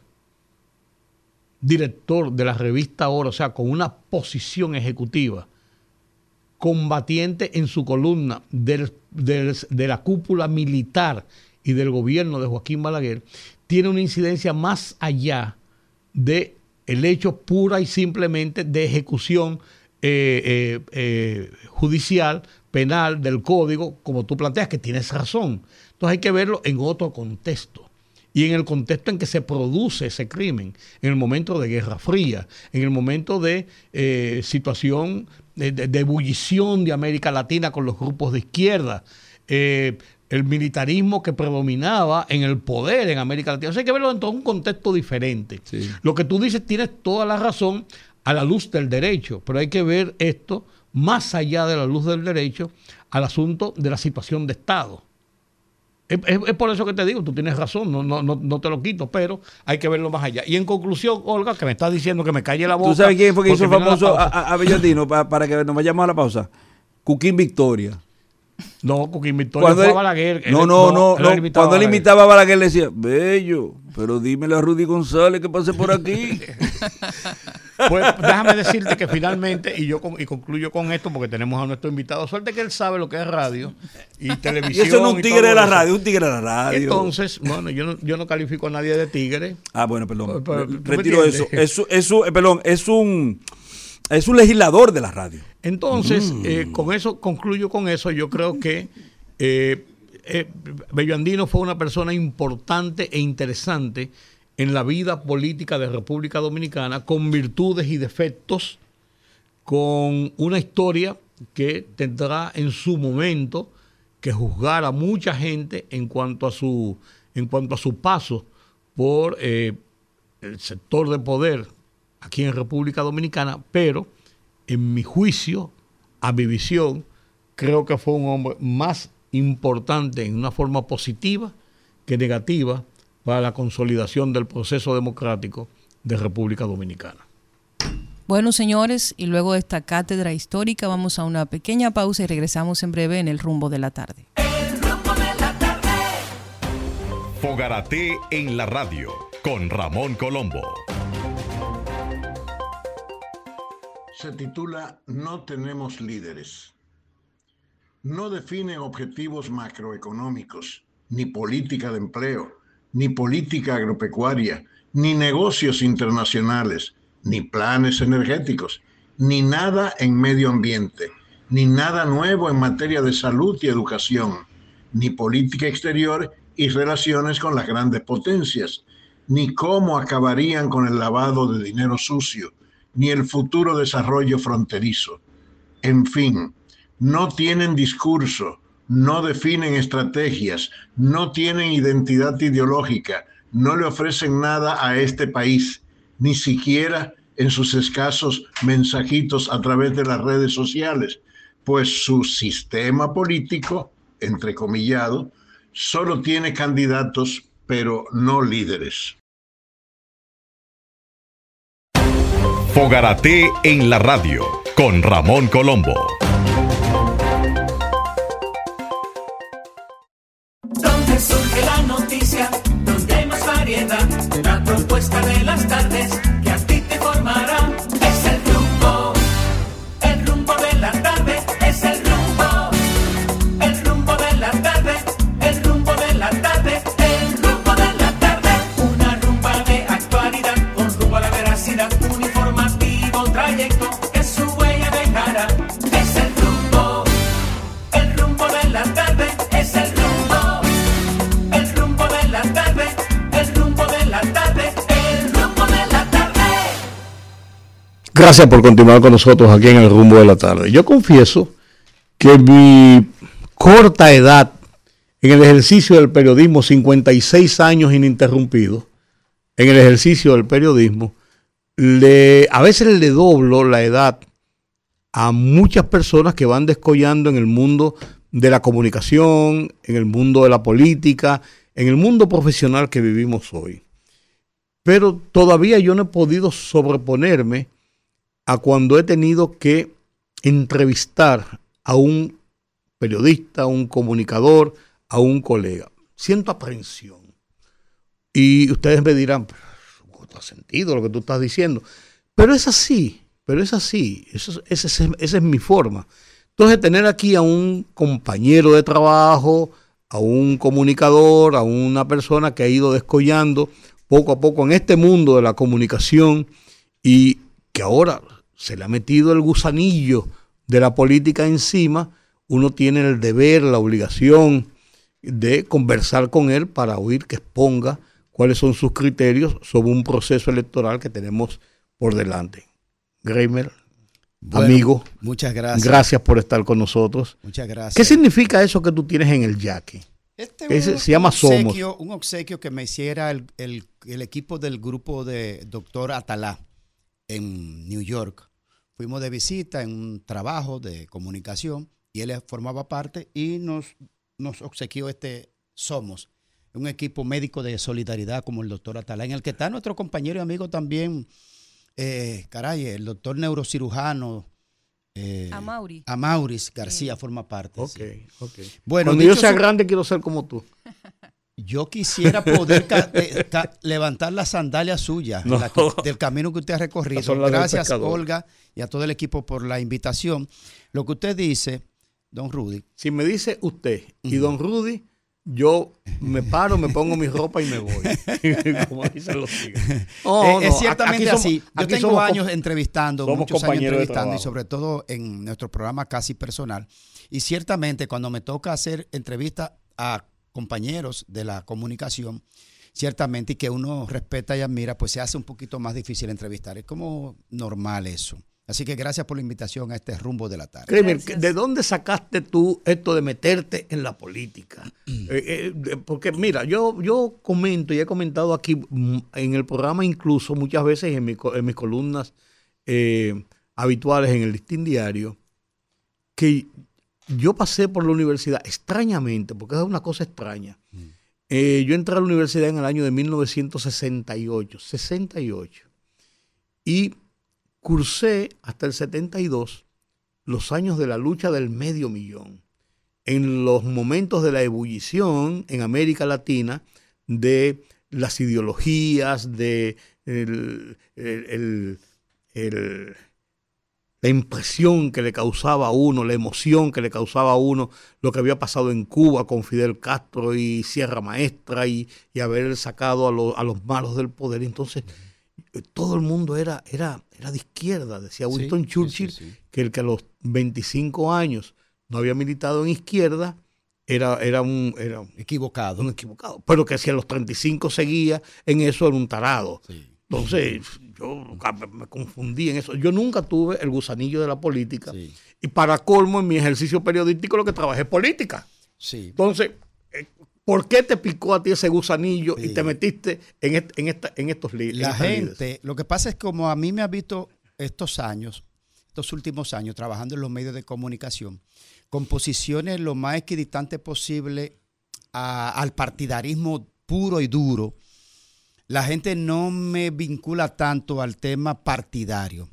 director de la revista Ahora, o sea, con una posición ejecutiva, combatiente en su columna de la cúpula militar y del gobierno de Joaquín Balaguer, tiene una incidencia más allá de el hecho pura y simplemente de ejecución eh, eh, eh, judicial, penal, del código, como tú planteas, que tienes razón. Entonces hay que verlo en otro contexto y en el contexto en que se produce ese crimen, en el momento de Guerra Fría, en el momento de situación de, ebullición de América Latina con los grupos de izquierda, el militarismo que predominaba en el poder en América Latina. O sea, hay que verlo en todo un contexto diferente. Lo que tú dices tienes toda la razón a la luz del derecho, pero hay que ver esto más allá de la luz del derecho al asunto de la situación de Estado. Es, por eso que te digo, tú tienes razón, no, no, no, te lo quito, pero hay que verlo más allá. Y en conclusión, Olga, que me está diciendo que me calle la boca. ¿Tú sabes quién fue que hizo famoso a, a, para, para que nos vayamos a la pausa? Cuquín Victoria. No, porque invitó a Balaguer. No, no, no. cuando él invitaba a Balaguer le decía, bello, pero dímelo a Rudy González que pase por aquí. [LAUGHS] pues déjame decirte que finalmente, y yo y concluyo con esto porque tenemos a nuestro invitado, suerte que él sabe lo que es radio y televisión. [LAUGHS] Y eso no es un tigre de la radio, un tigre de la radio. Entonces, bueno, yo no, yo no califico a nadie de tigre. Ah, bueno, perdón. Retiro eso. Eso, eso, eh, perdón, es un es un legislador de la radio. Entonces, mm. eh, con eso, concluyo con eso, yo creo que eh, eh, Bello Andino fue una persona importante e interesante en la vida política de República Dominicana, con virtudes y defectos, con una historia que tendrá en su momento que juzgar a mucha gente en cuanto a su, en cuanto a su paso por el sector de poder aquí en República Dominicana, pero en mi juicio, a mi visión, creo que fue un hombre más importante en una forma positiva que negativa para la consolidación del proceso democrático de República Dominicana. Bueno, señores, y luego de esta cátedra histórica vamos a una pequeña pausa y regresamos en breve en el rumbo de la tarde. El rumbo de la tarde. Fogarate en la radio con Ramón Colombo. Se titula No tenemos líderes. No definen objetivos macroeconómicos, ni política de empleo, ni política agropecuaria, ni negocios internacionales, ni planes energéticos, ni nada en medio ambiente, ni nada nuevo en materia de salud y educación, ni política exterior y relaciones con las grandes potencias, ni cómo acabarían con el lavado de dinero sucio, ni el futuro desarrollo fronterizo. En fin, no tienen discurso, no definen estrategias, no tienen identidad ideológica, no le ofrecen nada a este país, ni siquiera en sus escasos mensajitos a través de las redes sociales, pues su sistema político, entrecomillado, solo tiene candidatos, pero no líderes. Fogarate en la radio con Ramón Colombo. Donde surge la noticia, donde hay más variedad, la propuesta de las tardes Gracias por continuar con nosotros aquí en el rumbo de la tarde. Yo confieso que mi corta edad en el ejercicio del periodismo, 56 años ininterrumpidos, en el ejercicio del periodismo, a veces le doblo la edad a muchas personas que van descollando en el mundo de la comunicación, en el mundo de la política, en el mundo profesional que vivimos hoy. Pero todavía yo no he podido sobreponerme a cuando he tenido que entrevistar a un periodista, a un comunicador, a un colega. siento aprensión. Y ustedes me dirán, no sentido lo que tú estás diciendo. Pero es así, pero es así, esa es mi forma. Entonces, tener aquí a un compañero de trabajo, a un comunicador, a una persona que ha ido descollando poco a poco en este mundo de la comunicación y que ahora se le ha metido el gusanillo de la política encima, uno tiene el deber, la obligación de conversar con él para oír que exponga cuáles son sus criterios sobre un proceso electoral que tenemos por delante. Gramer, amigo. Muchas gracias. Gracias por estar con nosotros. Muchas gracias. ¿Qué significa eso que tú tienes en el yaque? Este un se llama Somos. obsequio- Un obsequio que me hiciera el, el- el equipo del grupo de Doctor Atalá en New York. Fuimos de visita en un trabajo de comunicación y él formaba parte y nos, nos obsequió este Somos, un equipo médico de solidaridad como el doctor Atalá, en el que está nuestro compañero y amigo también, eh, caray, el doctor neurocirujano. eh, Amaury. Amauris García forma parte. Ok, sí. ok. Bueno, Cuando yo sea grande quiero ser como tú. [LAUGHS] Yo quisiera poder ca- ca- levantar las sandalias suyas No. la que- del camino que usted ha recorrido. Gracias. Olga, y a todo el equipo por la invitación. Lo que usted dice, don Rudy, Si me dice usted y don Rudy, yo me paro, me pongo mi ropa y me voy. [LAUGHS] Como dicen los. No, eh, no, es ciertamente aquí somos- así. Yo aquí tengo somos años entrevistando, muchos años entrevistando, y sobre todo en nuestro programa casi personal. Y ciertamente cuando me toca hacer entrevistas a compañeros de la comunicación, ciertamente y que uno respeta y admira, pues se hace un poquito más difícil entrevistar. Es como normal eso. Así que gracias por la invitación a este rumbo de la tarde. Kramer, Gracias. ¿de dónde sacaste tú esto de meterte en la política? [CLEARS THROAT] Eh, eh, de- porque mira, yo, yo comento y he comentado aquí mm, en el programa incluso muchas veces en, mi en mis columnas eh, habituales en el Listín Diario, que yo pasé por la universidad extrañamente, porque es una cosa extraña. Eh, yo entré a la universidad en el año de 1968, 68, y cursé hasta el 72 los años de la lucha del medio millón, en los momentos de la ebullición en América Latina de las ideologías, de el- el- la impresión que le causaba a uno, la emoción que le causaba a uno lo que había pasado en Cuba con Fidel Castro y Sierra Maestra y, y haber sacado a, lo- a los malos del poder. Entonces, todo el mundo era, era, era de izquierda. Decía Winston sí, Churchill sí, sí. que el que a los 25 años no había militado en izquierda era, era, un, era un Equivocado. equivocado. Pero que si a los 35 seguía en eso era un tarado. Sí. Entonces, yo me- confundí en eso. Yo nunca tuve el gusanillo de la política. Sí. Y para colmo, en mi ejercicio periodístico, lo que trabajé es política. Sí. Entonces, eh, ¿por qué te picó a ti ese gusanillo y te metiste en, est- en, esta- en estos li- en La gente, lo que pasa es que como a mí me ha visto estos años, estos últimos años, trabajando en los medios de comunicación, con posiciones lo más equidistantes posible a- al partidarismo puro y duro, la gente no me vincula tanto al tema partidario.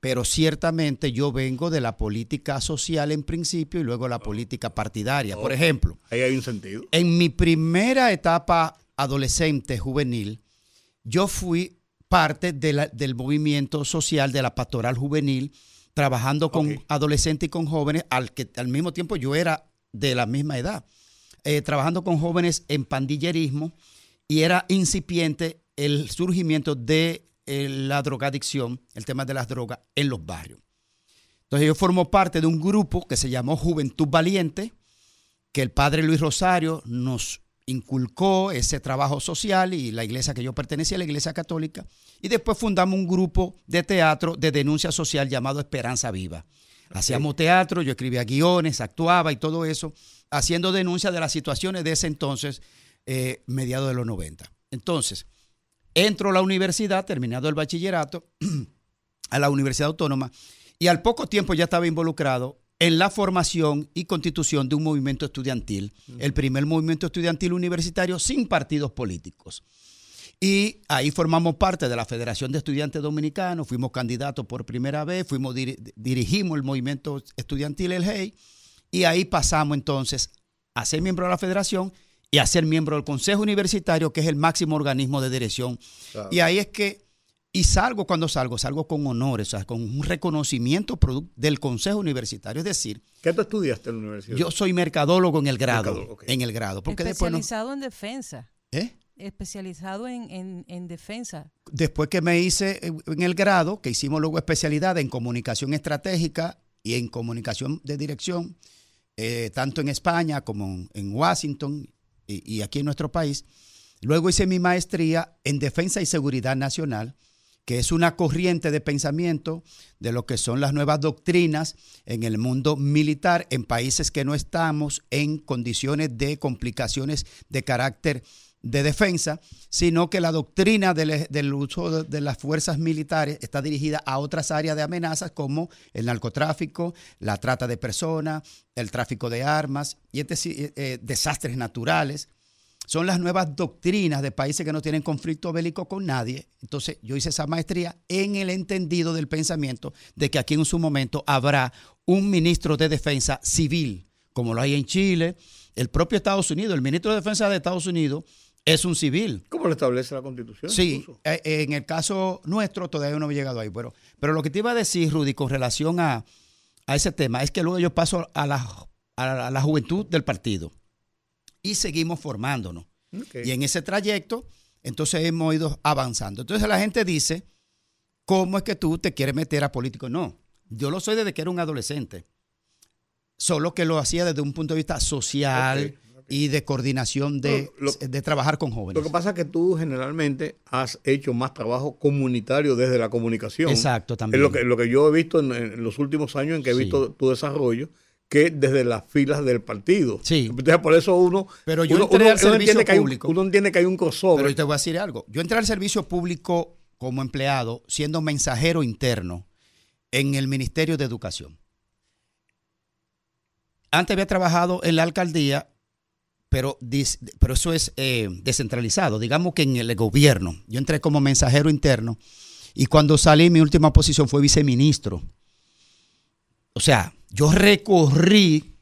Pero ciertamente yo vengo de la política social en principio y luego la política partidaria. Por ejemplo, Ahí hay un sentido. en mi primera etapa adolescente, juvenil, yo fui parte de la- del movimiento social de la pastoral juvenil, trabajando con adolescentes y con jóvenes, al que al mismo tiempo yo era de la misma edad, eh, trabajando con jóvenes en pandillerismo y era incipiente el surgimiento de eh, la drogadicción, el tema de las drogas en los barrios. Entonces yo formo parte de un grupo que se llamó Juventud Valiente, que el padre Luis Rosario nos inculcó ese trabajo social y la iglesia que yo pertenecía, la iglesia católica, y después fundamos un grupo de teatro de denuncia social llamado Esperanza Viva. Hacíamos teatro, yo escribía guiones, actuaba y todo eso, haciendo denuncia de las situaciones de ese entonces, eh, mediados de los 90. Entonces, entro a la universidad, terminado el bachillerato, [CLEARS THROAT] a la Universidad Autónoma, y al poco tiempo ya estaba involucrado en la formación y constitución de un movimiento estudiantil, el primer movimiento estudiantil universitario sin partidos políticos. Y ahí formamos parte de la Federación de Estudiantes Dominicanos, fuimos candidatos por primera vez, fuimos diri- dirigimos el movimiento estudiantil, el HEI, y ahí pasamos entonces a ser miembro de la federación y a ser miembro del Consejo Universitario, que es el máximo organismo de dirección. Claro. Y ahí es que, y salgo cuando salgo, salgo con honores, o sea, con un reconocimiento del Consejo Universitario. Es decir, ¿Qué tú estudiaste en la universidad? yo soy mercadólogo en el grado. En el grado. Porque después, no- Especializado en defensa. ¿eh? Especializado en, en, en defensa. después que me hice eh, en el grado, que hicimos luego especialidad en comunicación estratégica y en comunicación de dirección, eh, tanto en España como en Washington y, aquí en nuestro país. Luego hice mi maestría en defensa y seguridad nacional, que es una corriente de pensamiento de lo que son las nuevas doctrinas en el mundo militar en países que no estamos en condiciones de complicaciones de carácter de defensa, sino que la doctrina del, del uso de, las fuerzas militares está dirigida a otras áreas de amenazas como el narcotráfico, la trata de personas, el tráfico de armas y este eh, eh, desastres naturales. Son las nuevas doctrinas de países que no tienen conflicto bélico con nadie. Entonces yo hice esa maestría en el entendido del pensamiento de que aquí en su momento habrá un ministro de defensa civil, como lo hay en Chile, el propio Estados Unidos, el ministro de defensa de Estados Unidos es un civil. ¿Cómo lo establece la Constitución? Sí, incluso? eh, en el caso nuestro todavía no hemos llegado ahí, pero, pero lo que te iba a decir, Rudy, con relación a, a ese tema, es que luego yo paso a la, a la, a la juventud del partido y seguimos formándonos. Y en ese trayecto, entonces hemos ido avanzando. Entonces la gente dice, ¿cómo es que tú te quieres meter a político? No, yo lo soy desde que era un adolescente, solo que lo hacía desde un punto de vista social. Y de coordinación de, Lo- lo- de trabajar con jóvenes. Lo que pasa es que tú generalmente has hecho más trabajo comunitario desde la comunicación. Exacto, también. Es lo que, lo que yo he visto en, en los últimos años en que he Sí. visto tu desarrollo, que desde las filas del partido. Sí. Entonces, por eso uno. Pero yo uno, entré uno- al uno servicio hay público. uno entiende que hay un crossover. Pero yo te voy a decir algo. Yo entré al servicio público como empleado, siendo mensajero interno en el Ministerio de Educación. Antes había trabajado en la alcaldía, pero, pero eso es eh, descentralizado. Digamos que en el gobierno. Yo entré como mensajero interno y cuando salí, mi última posición fue viceministro. O sea, yo recorrí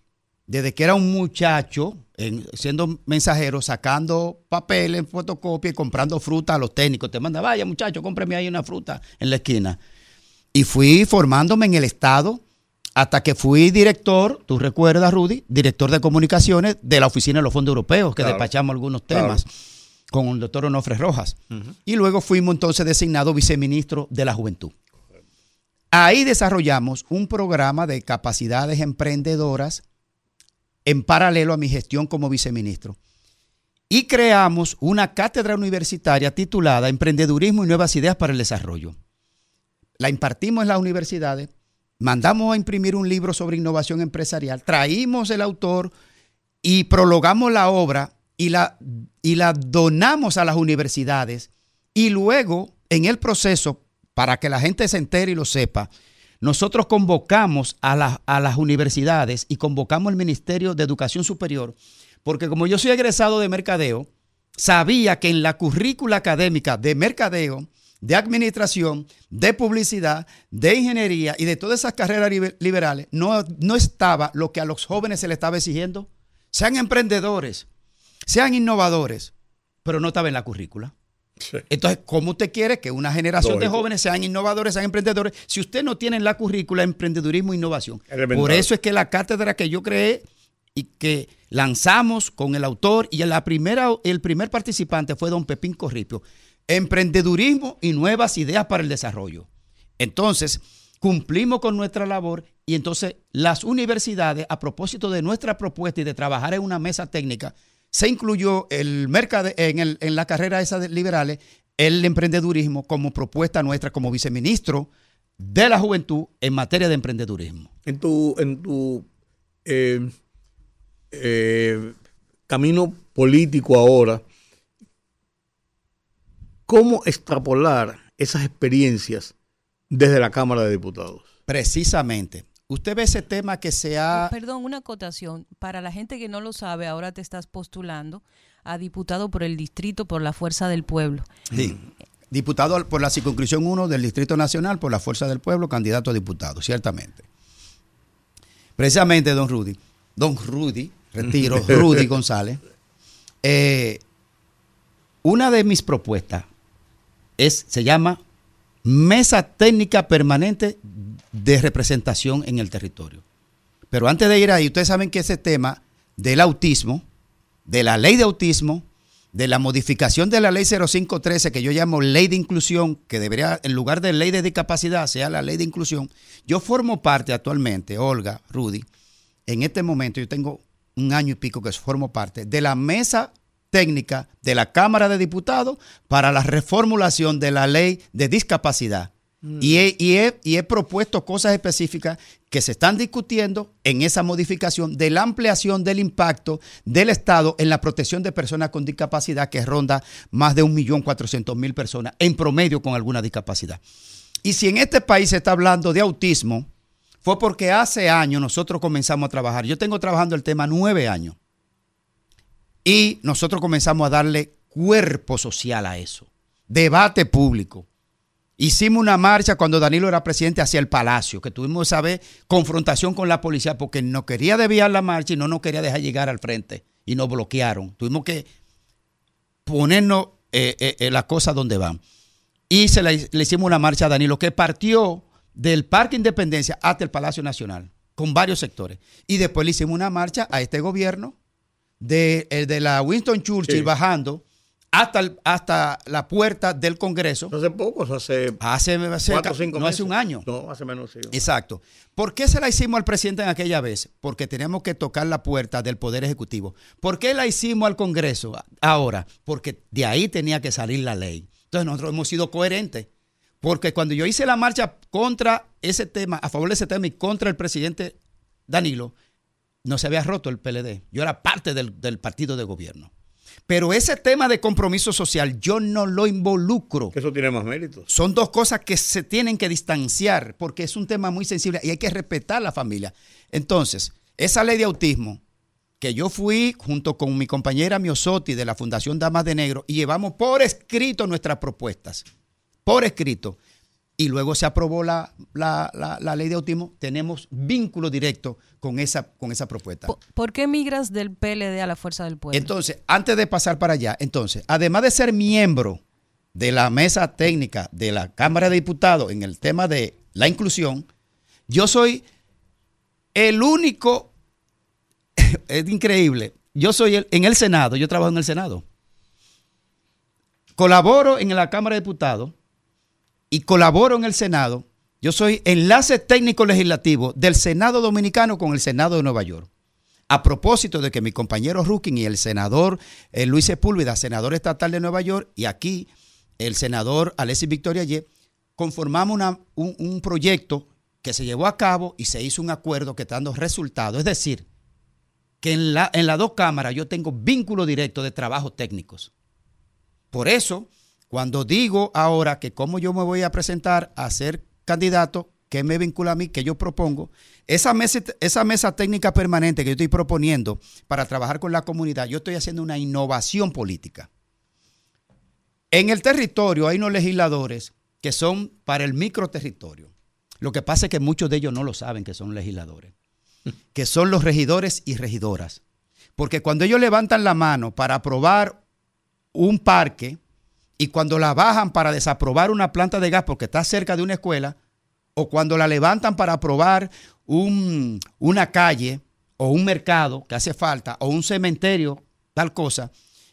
desde que era un muchacho, en- siendo mensajero, sacando papeles en fotocopia y comprando fruta a los técnicos. Te manda, vaya muchacho, cómpreme ahí una fruta en la esquina. Y fui formándome en el Estado hasta que fui director, tú recuerdas, Rudy, director de comunicaciones de la Oficina de los Fondos Europeos, que Claro. despachamos algunos Claro. temas con el doctor Onofre Rojas. Y luego fuimos entonces designado viceministro de la Juventud. Ahí desarrollamos un programa de capacidades emprendedoras en paralelo a mi gestión como viceministro. Y creamos una cátedra universitaria titulada Emprendedurismo y Nuevas Ideas para el Desarrollo. La impartimos en las universidades, mandamos a imprimir un libro sobre innovación empresarial, traímos el autor y prologamos la obra y la, y la donamos a las universidades. Y luego, en el proceso, para que la gente se entere y lo sepa, nosotros convocamos a, a las universidades y convocamos al Ministerio de Educación Superior, porque como yo soy egresado de mercadeo, sabía que en la currícula académica de mercadeo, de administración, de publicidad, de ingeniería y de todas esas carreras liber- liberales, no, no estaba lo que a los jóvenes se les estaba exigiendo. Sean emprendedores, sean innovadores, pero no estaba en la currícula. Sí. Entonces, ¿cómo usted quiere que una generación de jóvenes sean innovadores, sean emprendedores, si usted no tiene en la currícula emprendedurismo e innovación? Elemental. Por eso es que la cátedra que yo creé y que lanzamos con el autor y la primera, el primer participante fue don Pepín Corripio, emprendedurismo y nuevas ideas para el desarrollo. Entonces, cumplimos con nuestra labor y entonces las universidades, a propósito de nuestra propuesta y de trabajar en una mesa técnica, se incluyó el mercade, en, el- en la carrera esa de liberales el emprendedurismo como propuesta nuestra como viceministro de la juventud en materia de emprendedurismo. En tu, en tu eh, eh, camino político ahora, ¿cómo extrapolar esas experiencias desde la Cámara de Diputados? Precisamente. Usted ve ese tema que se ha... Perdón, una acotación. Para la gente que no lo sabe, ahora te estás postulando a diputado por el distrito por la fuerza del pueblo. Sí. Diputado por la circunscripción 1 del Distrito Nacional, por la Fuerza del Pueblo, candidato a diputado, ciertamente. Precisamente, don Rudy, don Rudy, retiro, [LAUGHS] Rudy González, Eh, una de mis propuestas es, se llama Mesa Técnica Permanente de Representación en el Territorio. Pero antes de ir ahí, ustedes saben que ese tema del autismo, de la ley de autismo, de la modificación de la ley 0513, que yo llamo ley de inclusión, que debería, en lugar de ley de discapacidad, sea la ley de inclusión. Yo formo parte actualmente, Olga, Rudy, en este momento yo tengo un año y pico que formo parte de la mesa técnica de la Cámara de Diputados para la reformulación de la ley de discapacidad. Y, he, y, he, y he propuesto cosas específicas que se están discutiendo en esa modificación de la ampliación del impacto del Estado en la protección de personas con discapacidad que ronda más de 1.400.000 personas en promedio con alguna discapacidad. Y si en este país se está hablando de autismo, fue porque hace años nosotros comenzamos a trabajar. Yo tengo trabajando el tema nueve años. Y nosotros comenzamos a darle cuerpo social a eso. Debate público. Hicimos una marcha cuando Danilo era presidente hacia el palacio, que tuvimos esa vez confrontación con la policía porque no quería desviar la marcha y no nos quería dejar llegar al frente. Y nos bloquearon. Tuvimos que ponernos eh, eh, eh, las cosas donde van. Y se le, le hicimos una marcha a Danilo que partió del Parque Independencia hasta el Palacio Nacional, con varios sectores. Y después le hicimos una marcha a este gobierno de, el de la Winston Churchill Sí. bajando hasta, el- hasta la puerta del Congreso. Hace poco, hace Hace, hace- cuatro o cinco no hace un año. No, hace menos, sí. Exacto. ¿Por qué se la hicimos al presidente en aquella vez? Porque teníamos que tocar la puerta del Poder Ejecutivo. ¿Por qué la hicimos al Congreso ahora? Porque de ahí tenía que salir la ley. Entonces nosotros hemos sido coherentes. Porque cuando yo hice la marcha contra ese tema, a favor de ese tema y contra el presidente Danilo, no se había roto el PLD. Yo era parte del, del partido de gobierno. Pero ese tema de compromiso social yo no lo involucro. Eso tiene más méritos. Son dos cosas que se tienen que distanciar porque es un tema muy sensible y hay que respetar la familia. Entonces, esa ley de autismo que yo fui junto con mi compañera Miosotti de la Fundación Damas de Negro y llevamos por escrito nuestras propuestas, por escrito, y luego se aprobó la, la- la- la ley de autismo, tenemos vínculo directo con esa, con esa propuesta. Po- ¿Por qué migras del PLD a la Fuerza del Pueblo? Entonces, antes de pasar para allá, entonces, además de ser miembro de la mesa técnica de la Cámara de Diputados en el tema de la inclusión, yo soy el único, [LAUGHS] es increíble, yo soy el- en el Senado, yo trabajo en el Senado. Colaboro en la Cámara de Diputados y colaboro en el Senado. Yo soy enlace técnico legislativo del Senado Dominicano con el Senado de Nueva York. A propósito de que mi compañero Rukin y el senador eh, Luis Sepúlveda, senador estatal de Nueva York, y aquí el senador Alexis Victoria Ye, conformamos un proyecto que se llevó a cabo y se hizo un acuerdo que está dando resultados. Es decir, que en, la, en las dos cámaras yo tengo vínculo directo de trabajos técnicos. Por eso, cuando digo ahora que cómo yo me voy a presentar a ser candidato, que me vincula a mí, que yo propongo, esa mesa, esa mesa técnica permanente que yo estoy proponiendo para trabajar con la comunidad, yo estoy haciendo una innovación política. En el territorio hay unos legisladores que son para el microterritorio. Lo que pasa es que muchos de ellos no lo saben que son legisladores, que son los regidores y regidoras. Porque cuando ellos levantan la mano para aprobar un parque y cuando la bajan para desaprobar una planta de gas porque está cerca de una escuela, o cuando la levantan para aprobar un- una calle o un mercado que hace falta, o un cementerio, tal cosa,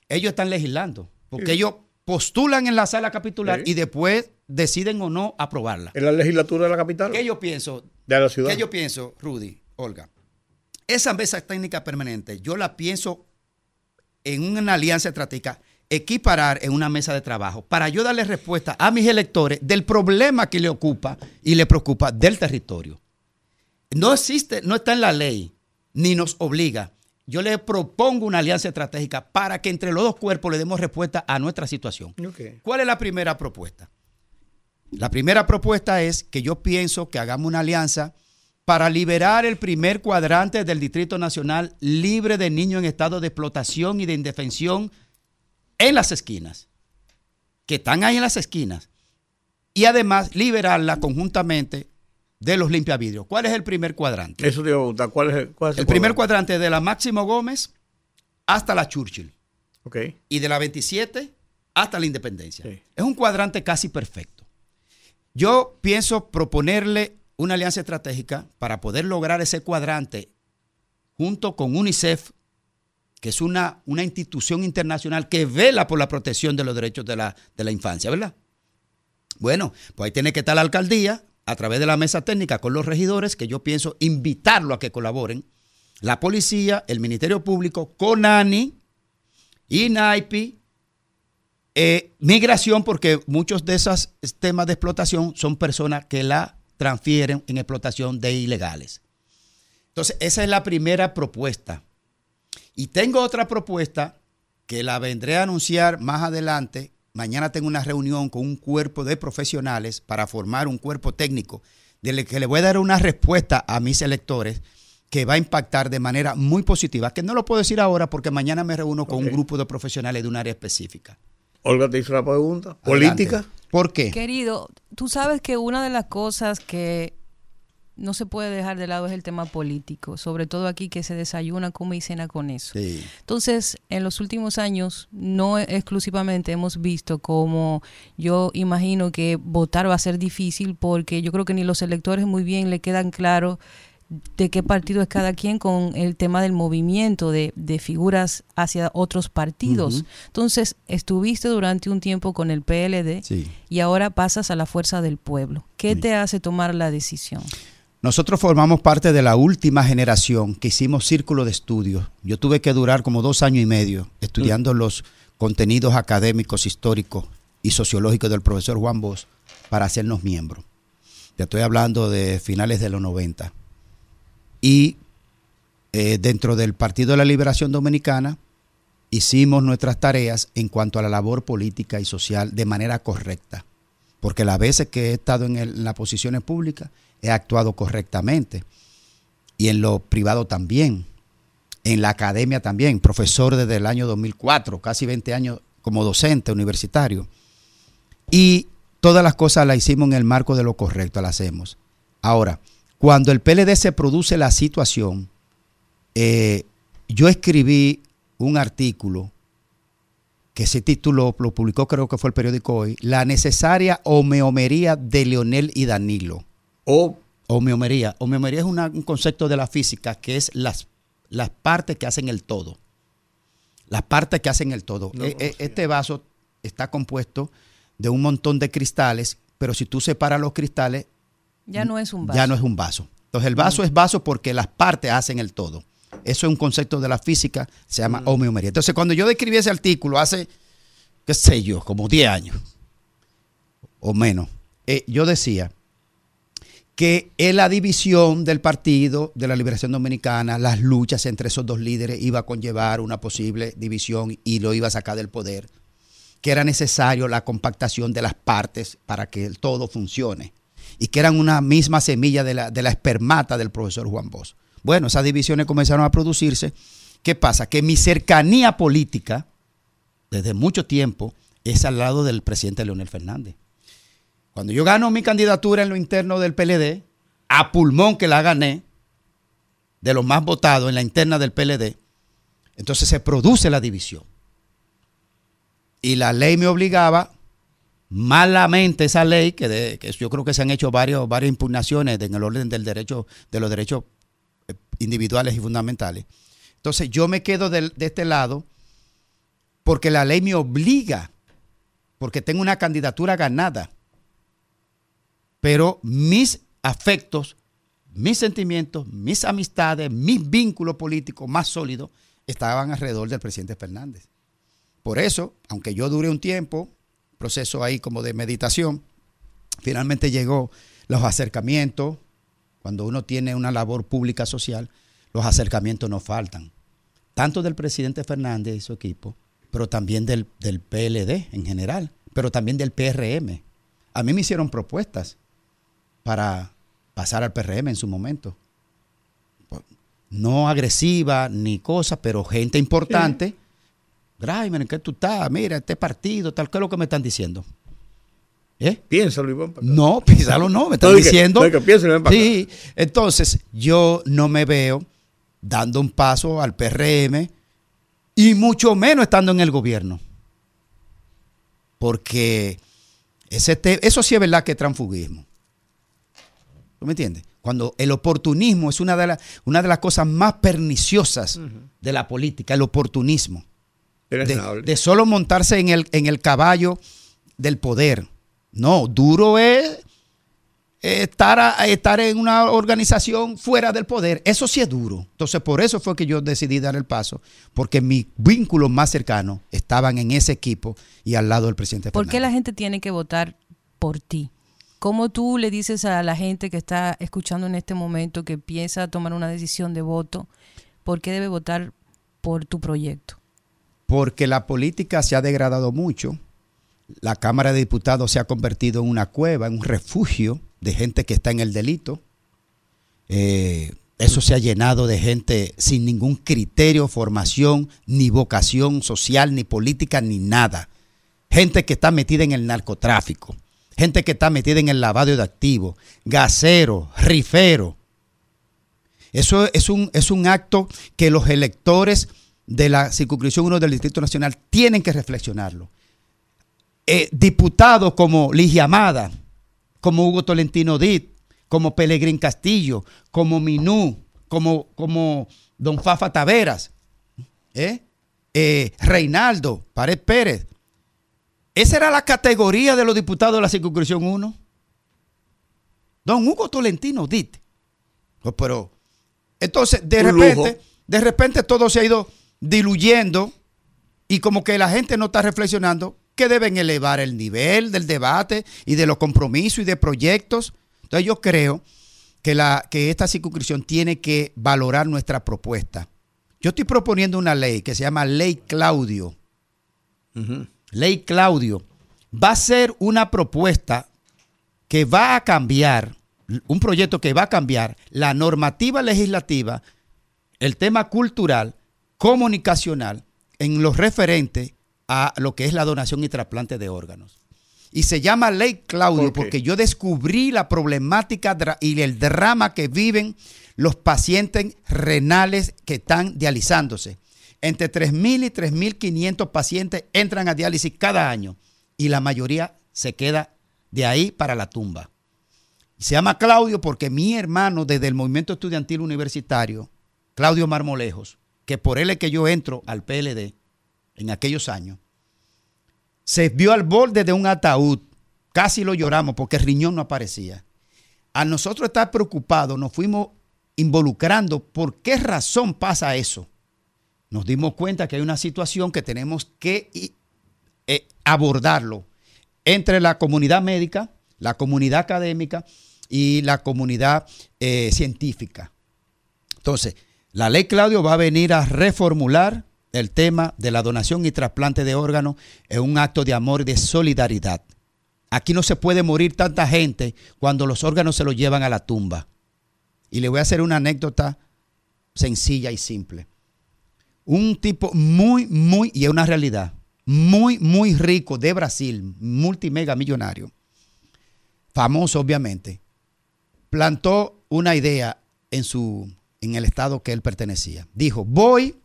ellos están legislando. Porque ellos postulan en la sala capitular Sí. y después deciden o no aprobarla. En la legislatura de la capital. ¿Qué yo pienso? De la ciudad. ¿Qué yo pienso, Rudy, Olga? Esa mesa técnica permanente, yo la pienso en una alianza estratégica, equiparar en una mesa de trabajo para yo darle respuesta a mis electores del problema que le ocupa y le preocupa del territorio. No existe, no está en la ley, ni nos obliga. Yo le propongo una alianza estratégica para que entre los dos cuerpos le demos respuesta a nuestra situación. ¿Cuál es la primera propuesta? La primera propuesta es que yo pienso que hagamos una alianza para liberar el primer cuadrante del Distrito Nacional libre de niños en estado de explotación y de indefensión en las esquinas, que están ahí en las esquinas, y además liberarla conjuntamente de los limpiavidrios. ¿Cuál es el primer cuadrante? Eso te iba a preguntar. ¿Cuál es el, cuál es El primer cuadrante de la Máximo Gómez hasta la Churchill. Ok. y de la 27 hasta la independencia. Sí. Es un cuadrante casi perfecto. Yo pienso proponerle una alianza estratégica para poder lograr ese cuadrante junto con UNICEF, que es una, una institución internacional que vela por la protección de los derechos de la, de la infancia, ¿verdad? Bueno, pues ahí tiene que estar la alcaldía a través de la mesa técnica con los regidores, que yo pienso invitarlo a que colaboren, la policía, el Ministerio Público, CONANI, INAIPI, eh, migración, porque muchos de esos temas de explotación son personas que la transfieren en explotación de ilegales. Entonces, esa es la primera propuesta. Y tengo otra propuesta que la vendré a anunciar más adelante. Mañana tengo una reunión con un cuerpo de profesionales para formar un cuerpo técnico del que le voy a dar una respuesta a mis electores que va a impactar de manera muy positiva, que no lo puedo decir ahora porque mañana me reúno con un grupo de profesionales de un área específica. Olga te hizo la pregunta. Adelante. ¿Política? ¿Por qué? Querido, tú sabes que una de las cosas que no se puede dejar de lado es el tema político, sobre todo aquí que se desayuna, come y cena con eso. Sí. Entonces, en los últimos años, no exclusivamente hemos visto como yo imagino que votar va a ser difícil porque yo creo que ni los electores muy bien le quedan claros de qué partido es cada quien con el tema del movimiento de, de figuras hacia otros partidos. Entonces, estuviste durante un tiempo con el PLD Sí. y ahora pasas a la fuerza del pueblo. ¿Qué te hace tomar la decisión? Nosotros formamos parte de la última generación que hicimos círculo de estudios. Yo tuve que durar como dos años y medio estudiando los contenidos académicos, históricos y sociológicos del profesor Juan Bosch para hacernos miembros. Ya estoy hablando de finales de los 90. Y eh, dentro del Partido de la Liberación Dominicana hicimos nuestras tareas en cuanto a la labor política y social de manera correcta. Porque las veces que he estado en, el- en las posiciones públicas he actuado correctamente. Y en lo privado también. En la academia también. Profesor desde el año 2004, casi 20 años como docente universitario. Y todas las cosas las hicimos en el marco de lo correcto, las hacemos. Ahora, cuando el PLD se produce la situación, eh, yo escribí un artículo que ese título lo publicó creo que fue el periódico hoy, La necesaria homeomería de Leonel y Danilo. O Homeomería. Homeomería es una- un concepto de la física que es las, las partes que hacen el todo. Las partes que hacen el todo. No E- e- este vaso está compuesto de un montón de cristales, pero si tú separas los cristales, Ya no es un vaso. ya no es un vaso. Entonces el vaso es vaso porque las partes hacen el todo. Eso es un concepto de la física, se llama homeomería. Entonces cuando yo describí ese artículo hace, qué sé yo, como 10 años o menos, eh, yo decía que en la división del Partido de la Liberación Dominicana, las luchas entre esos dos líderes iba a conllevar una posible división y lo iba a sacar del poder, que era necesario la compactación de las partes para que todo funcione y que eran una misma semilla de la, de la espermata del profesor Juan Bosch. Bueno, esas divisiones comenzaron a producirse. ¿Qué pasa? Que mi cercanía política, desde mucho tiempo, es al lado del presidente Leonel Fernández. Cuando yo gano mi candidatura en lo interno del PLD, a pulmón que la gané, de los más votados en la interna del PLD, entonces se produce la división. Y la ley me obligaba, malamente esa ley, que, yo creo que se han hecho varias impugnaciones en el orden del derecho, de los derechos eh, individuales y fundamentales. Entonces yo me quedo de este lado porque la ley me obliga, porque tengo una candidatura ganada pero mis afectos, mis sentimientos, mis amistades, mis vínculos políticos más sólidos estaban alrededor del presidente Fernández. Por eso, aunque yo duré un tiempo, proceso ahí como de meditación, finalmente llegó los acercamientos, cuando uno tiene una labor pública social, los acercamientos no faltan, tanto del presidente Fernández y su equipo, pero también del, del PLD en general, pero también del PRM. A mí me hicieron propuestas para pasar al PRM en su momento. Pues, No agresiva ni cosa, pero gente importante. Graimer, ¿en qué tú estás? Mira, este partido, tal, ¿qué es lo que me están diciendo? ¿Eh? piénsalo acá. No, Pizarro no, me [LAUGHS] están que- diciendo. que piénsalo para Sí, entonces yo no me veo dando un paso al PRM y mucho menos estando en el gobierno. Porque ese te- eso sí es verdad que es transfugismo. ¿Tú me entiendes? Cuando el oportunismo es una de, las una de las cosas más perniciosas de la política, el oportunismo. De, solo montarse en el, en el caballo del poder. No, duro es estar, a- estar en una organización fuera del poder. Eso sí es duro. Entonces, por eso fue que yo decidí dar el paso, porque mis vínculos más cercanos estaban en ese equipo y al lado del presidente ¿Por qué la gente tiene que votar por ti? ¿Cómo tú le dices a la gente que está escuchando en este momento, que piensa tomar una decisión de voto, por qué debe votar por tu proyecto? Porque la política se ha degradado mucho. La Cámara de Diputados se ha convertido en una cueva, en un refugio de gente que está en el delito. Eh, eso se ha llenado de gente sin ningún criterio, formación, ni vocación social, ni política, ni nada. Gente que está metida en el narcotráfico. Gente que está metida en el lavado de activos. Gasero, rifero. Eso es un, es un acto que los electores de la circunscripción 1 del Distrito Nacional tienen que reflexionarlo. Eh, diputados como Ligia Amada, como Hugo Tolentino Dit, como Pelegrín Castillo, como Minú, como, como Don Fafa Taveras, ¿eh? Eh, Reinaldo Pared Pérez. Esa era la categoría de los diputados de la circunscripción 1. Don Hugo Tolentino Dit. Pero, entonces, de Un repente, lujo. de repente todo se ha ido diluyendo y como que la gente no está reflexionando que deben elevar el nivel del debate y de los compromisos y de proyectos. Entonces yo creo que, la, que esta circunscripción tiene que valorar nuestra propuesta. Yo estoy proponiendo una ley que se llama Ley Claudio. Ley Claudio. Va a ser una propuesta que va a cambiar, un proyecto que va a cambiar la normativa legislativa, el tema cultural, comunicacional, en lo referente a lo que es la donación y trasplante de órganos. Y se llama Ley Claudio porque yo descubrí la problemática y el drama que viven los pacientes renales que están dializándose. Entre 3.000 y 3.500 pacientes entran a diálisis cada año y la mayoría se queda de ahí para la tumba. Se llama Claudio porque mi hermano desde el movimiento estudiantil universitario, Claudio Marmolejos, que por él es que yo entro al PLD en aquellos años, se vio al borde de un ataúd. Casi lo lloramos porque el riñón no aparecía. A nosotros estar preocupados, nos fuimos involucrando. ¿Por qué razón pasa eso? Nos dimos cuenta que hay una situación que tenemos que eh, abordarlo entre la comunidad médica, la comunidad académica y la comunidad eh, científica. Entonces, la ley Claudio va a venir a reformular el tema de la donación y trasplante de órganos en un acto de amor y de solidaridad. Aquí no se puede morir tanta gente cuando los órganos se los llevan a la tumba. Y le voy a hacer una anécdota sencilla y simple. Un tipo muy, muy, y es una realidad, muy, muy rico de Brasil, multimega millonario, famoso obviamente, plantó una idea en, su, en el estado que él pertenecía. Dijo, voy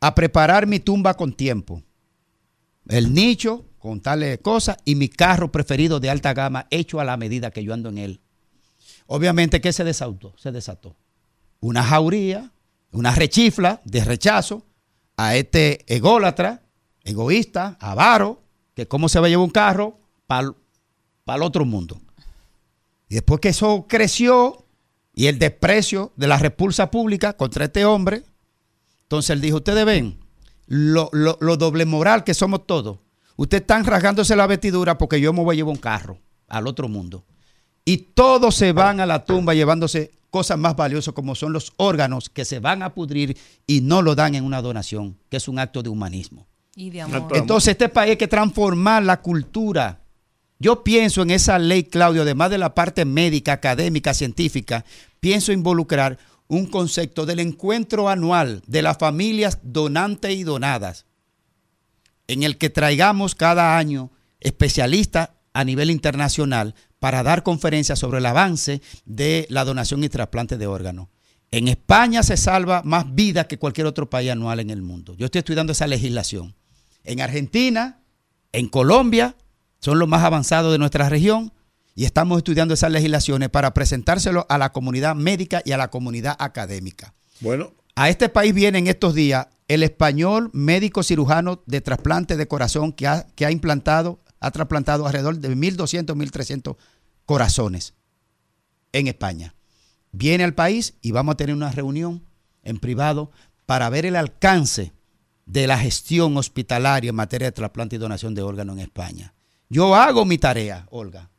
a preparar mi tumba con tiempo. El nicho, con tales cosas, y mi carro preferido de alta gama hecho a la medida que yo ando en él. Obviamente, ¿qué se desató? Se desató. Una jauría, una rechifla de rechazo a este ególatra, egoísta, avaro, que cómo se va a llevar un carro para el otro mundo. Y después que eso creció y el desprecio de la repulsa pública contra este hombre, entonces él dijo, ustedes ven lo, lo- lo doble moral que somos todos. Ustedes están rasgándose la vestidura porque yo me voy a llevar un carro al otro mundo. Y todos se van a la tumba llevándose cosas más valiosas como son los órganos que se van a pudrir y no lo dan en una donación, que es un acto de humanismo. Y de amor. Entonces este país hay que transformar la cultura. Yo pienso en esa ley, Claudio, además de la parte médica, académica, científica, pienso involucrar un concepto del encuentro anual de las familias donantes y donadas, en el que traigamos cada año especialistas a nivel internacional para dar conferencias sobre el avance de la donación y trasplante de órganos. En España se salva más vida que cualquier otro país anual en el mundo. Yo estoy estudiando esa legislación. En Argentina, en Colombia, son los más avanzados de nuestra región y estamos estudiando esas legislaciones para presentárselo a la comunidad médica y a la comunidad académica. Bueno, A este país viene en estos días el español médico cirujano de trasplante de corazón que ha, que ha implantado, ha trasplantado alrededor de 1.200, 1.300 corazones en España. Viene al país y vamos a tener una reunión en privado para ver el alcance de la gestión hospitalaria en materia de trasplante y donación de órganos en España. Yo hago mi tarea, Olga.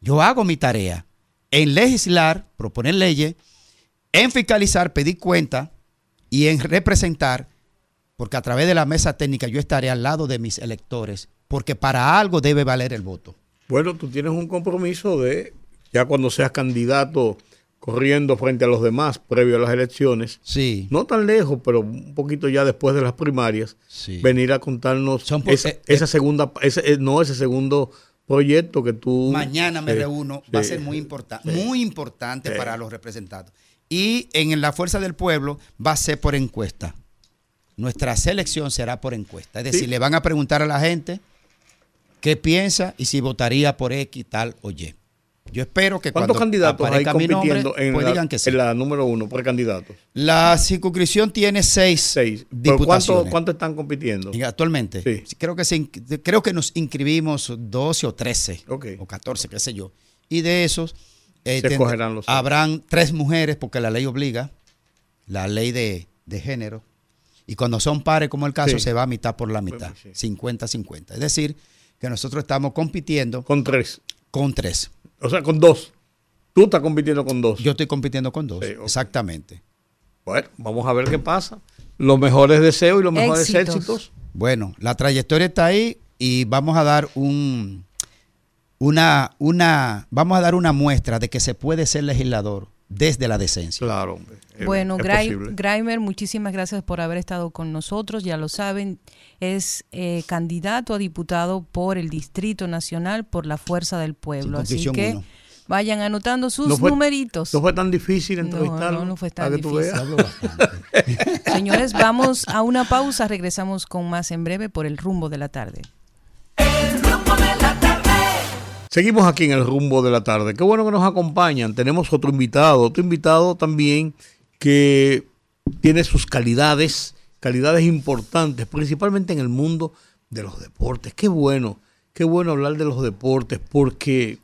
Yo hago mi tarea en legislar, proponer leyes, en fiscalizar, pedir cuenta y en representar, porque a través de la mesa técnica yo estaré al lado de mis electores, porque para algo debe valer el voto. bueno, tú tienes un compromiso de, ya cuando seas candidato corriendo frente a los demás previo a las elecciones, Sí. no tan lejos, pero un poquito ya después de las primarias, Sí. venir a contarnos Son esa, eh, esa eh, segunda, ese, eh, no ese segundo proyecto que tú... Mañana me reúno, va a ser muy importante, muy importante para los representados. Y en la Fuerza del Pueblo va a ser por encuesta. Nuestra selección será por encuesta. Es decir, Sí. le van a preguntar a la gente qué piensa y si votaría por X, tal o Y. Yo espero que ¿Cuántos cuando candidatos hay mi nombre, compitiendo en, pues la, digan que sí. en la número uno, precandidatos? La circunscripción tiene seis, Seis. ¿Pero diputaciones. cuántos están compitiendo? Y Actualmente, Sí. Creo, que se, creo que nos inscribimos 12 o 13 Ok. o 14, qué sé yo. Y de esos eh, Se los habrán tres mujeres porque la ley obliga, la ley de, de género. Y cuando son pares, como el caso, Sí. se va a mitad por la mitad, sí. 50-50. Es decir, que nosotros estamos compitiendo Con tres. con tres. O sea, con dos. Tú estás compitiendo con dos. Yo estoy compitiendo con dos, Sí, exactamente. Bueno, vamos a ver qué pasa. Los mejores deseos y los mejores Éxitos. éxitos. Bueno, la trayectoria está ahí y vamos a dar un una una vamos a dar una muestra de que se puede ser legislador desde la decencia. Claro, hombre. Eh, Bueno. Grimer, muchísimas gracias por haber estado con nosotros. Ya lo saben, es eh, candidato a diputado por el Distrito Nacional por la Fuerza del Pueblo. Así que uno. vayan anotando sus No fue- numeritos. No fue tan difícil entrevistarlo. no, no fue tan para que tú difícil. veas. Hablo bastante. [LAUGHS] Señores, vamos a una pausa. Regresamos con más en breve por el rumbo de la tarde. Seguimos aquí en el rumbo de la tarde. Qué bueno que nos acompañan. Tenemos otro invitado, otro invitado también que tiene sus calidades, calidades importantes, principalmente en el mundo de los deportes. Qué bueno, qué bueno hablar de los deportes porque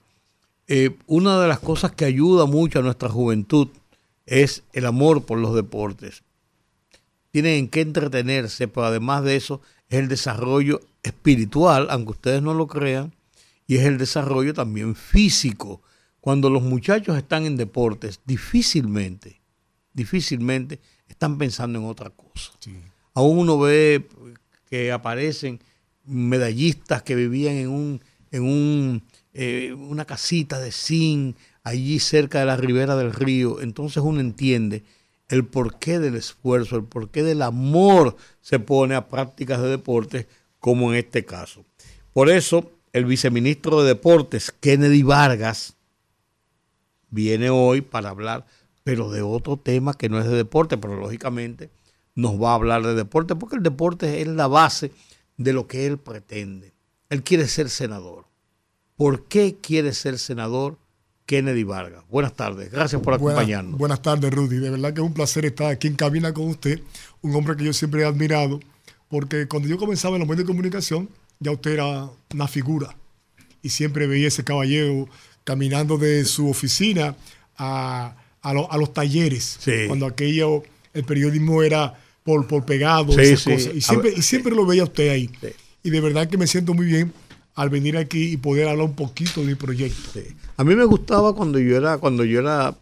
eh, una de las cosas que ayuda mucho a nuestra juventud es el amor por los deportes. Tienen que entretenerse, pero además de eso es el desarrollo espiritual, aunque ustedes no lo crean, y es el desarrollo también físico. Cuando los muchachos están en deportes, difícilmente, difícilmente están pensando en otra cosa. Aún uno ve que aparecen medallistas que vivían en un, en un, eh, una casita de zinc allí cerca de la ribera del río. Entonces uno entiende el porqué del esfuerzo, el porqué del amor se pone a prácticas de deportes como en este caso. Por eso el viceministro de Deportes, Kennedy Vargas, viene hoy para hablar, pero de otro tema que no es de deporte, pero lógicamente nos va a hablar de deporte, porque el deporte es la base de lo que él pretende. Él quiere ser senador. ¿Por qué quiere ser senador Kennedy Vargas? Buenas tardes, gracias por Buenas- acompañarnos. Buenas tardes, Rudy. De verdad que es un placer estar aquí en cabina con usted, un hombre que yo siempre he admirado, porque cuando yo comenzaba en los medios de comunicación, ya usted era una figura. Y siempre veía ese caballero caminando de su oficina a, a lo- a los talleres, Sí. cuando aquello, el periodismo era por, por pegado, Sí, esas sí. cosas. Y siempre, y siempre lo veía usted ahí. Y de verdad que me siento muy bien al venir aquí y poder hablar un poquito de mi proyecto. A mí me gustaba cuando yo era, cuando yo era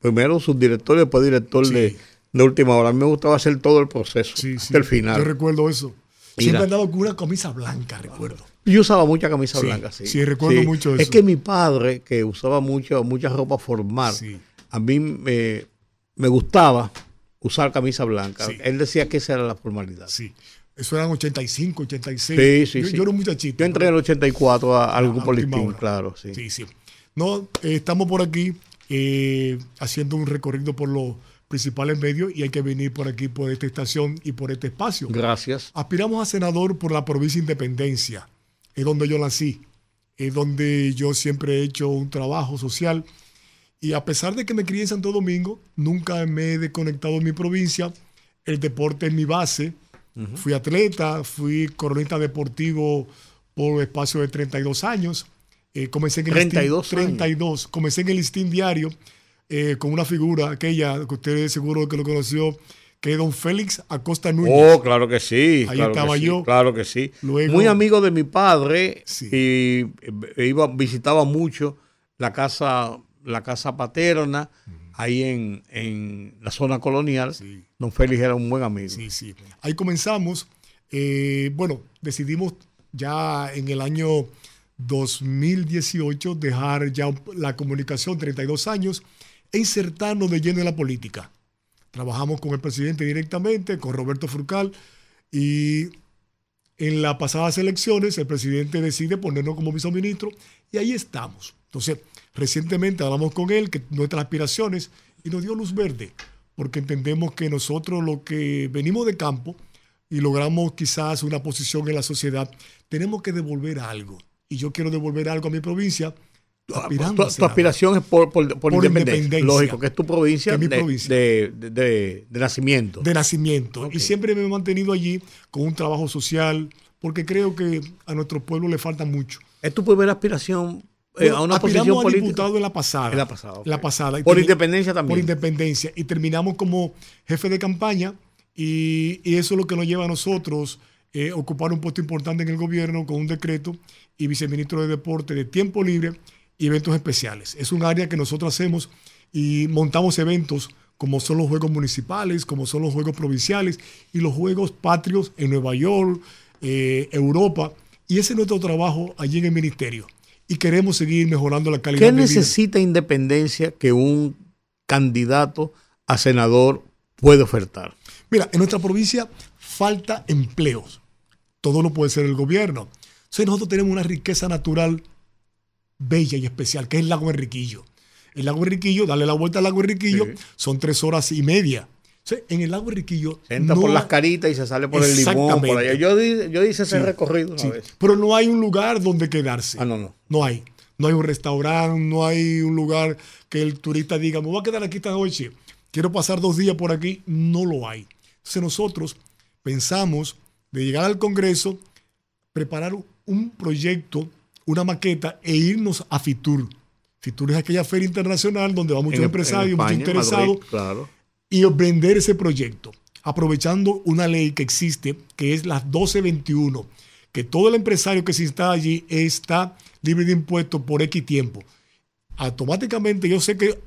primero subdirector y después director de, de última hora. A mí me gustaba hacer todo el proceso Sí, sí. hasta el final. Yo recuerdo eso. Siempre andaba con una camisa blanca, recuerdo. Yo usaba mucha camisa Sí, blanca, sí. sí, recuerdo mucho Es eso. que mi padre, que usaba mucho, mucha ropa formal, Sí. a mí me, me gustaba usar camisa blanca. Sí. Él decía que esa era la formalidad. Sí. Eso eran 85, 86. Sí, sí, yo, sí. yo era un muchachito. Yo entré en el 84 a- al grupo Listín, claro, sí. Sí, sí. No, eh, estamos por aquí eh, haciendo un recorrido por los principales medios y hay que venir por aquí, por esta estación y por este espacio. Gracias. Aspiramos a senador por la provincia de Independencia, es donde yo nací, es donde yo siempre he hecho un trabajo social. Y a pesar de que me crié en Santo Domingo, nunca me he desconectado de mi provincia, el deporte es mi base, fui atleta, fui coronista deportivo por espacio de 32 años, eh, comencé en el 32 listín, 32, comencé en el listín diario eh, con una figura, aquella que usted seguro que lo conoció, que es don Félix Acosta Núñez. Oh, claro que sí. Ahí claro que estaba sí, yo. Claro que sí. Luego- Muy amigo de mi padre Sí. y eh, iba, visitaba mucho la casa, la casa paterna ahí en, en la zona colonial. Sí. Don Félix era un buen amigo. Sí, sí. Ahí comenzamos. Eh, bueno, decidimos ya en el año 2018 dejar ya la comunicación, 32 años, e insertarnos de lleno en la política. Trabajamos con el presidente directamente, con Roberto Furcal, y en las pasadas elecciones el presidente decide ponernos como viceministro y ahí estamos. Entonces, recientemente hablamos con él, que nuestras aspiraciones, y nos dio luz verde, porque entendemos que nosotros lo que venimos de campo y logramos quizás una posición en la sociedad, tenemos que devolver algo. Y yo quiero devolver algo a mi provincia. Aspirando Tu, tu aspiración es por, por- por Por independencia. independencia. Lógico, que es tu provincia, de, provincia. de- de- de- de nacimiento. de nacimiento. Y siempre me he mantenido allí con un trabajo social, porque creo que a nuestro pueblo le falta mucho. ¿Es tu primera aspiración eh, a una aspiramos posición a política? diputado en la pasada. En la pasada, ok. La pasada. Y Por independencia también. Por independencia. Y terminamos como jefe de campaña y, y eso es lo que nos lleva a nosotros eh, ocupar un puesto importante en el gobierno con un decreto y viceministro de deporte de tiempo libre y eventos especiales. Es un área que nosotros hacemos y montamos eventos como son los juegos municipales, como son los juegos provinciales y los juegos patrios en Nueva York, eh, Europa. Y ese es nuestro trabajo allí en el ministerio. Y queremos seguir mejorando la calidad ¿Qué de vida. necesita independencia que un candidato a senador puede ofertar? Mira, en nuestra provincia falta empleos. Todo lo puede ser el gobierno. Entonces nosotros tenemos una riqueza natural bella y especial, que es el lago Enriquillo. El lago Enriquillo, darle la vuelta al lago Enriquillo, Sí. son tres horas y media. Entonces, en el lago Enriquillo... Se entra no por las caritas y se sale por el limón. Por allá. Yo, yo hice ese Sí, recorrido una sí, vez. Pero no hay un lugar donde quedarse. Ah, no, no. No hay. No hay un restaurante, no hay un lugar que el turista diga, me voy a quedar aquí esta noche, quiero pasar dos días por aquí. No lo hay. Entonces nosotros pensamos de llegar al Congreso, preparar un proyecto, una maqueta e irnos a Fitur. Fitur es aquella feria internacional donde van muchos En- en empresarios, muchos España, interesados Madrid, claro. y vender ese proyecto, aprovechando una ley que existe, que es la 1221, que todo el empresario que se instala allí está libre de impuestos por X tiempo. Automáticamente yo sé que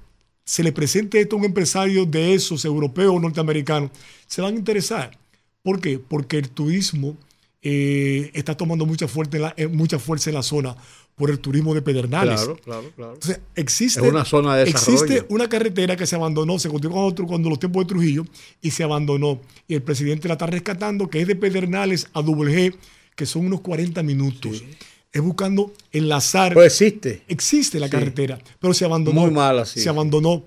se le presente esto a un empresario de esos, europeo o norteamericano, se van a interesar. ¿Por qué? Porque el turismo eh, está tomando mucha fuerza, en la, eh, mucha fuerza en la zona por el turismo de Pedernales. Claro, claro, claro. Entonces, existe, Es una zona de existe una carretera que se abandonó, se continuó con otro cuando los tiempos de Trujillo y se abandonó. Y el presidente la está rescatando, que es de Pedernales a Double G, que son unos 40 minutos. Es buscando enlazar. Pues existe. existe la Sí. carretera, pero se abandonó. Muy mala. Se abandonó.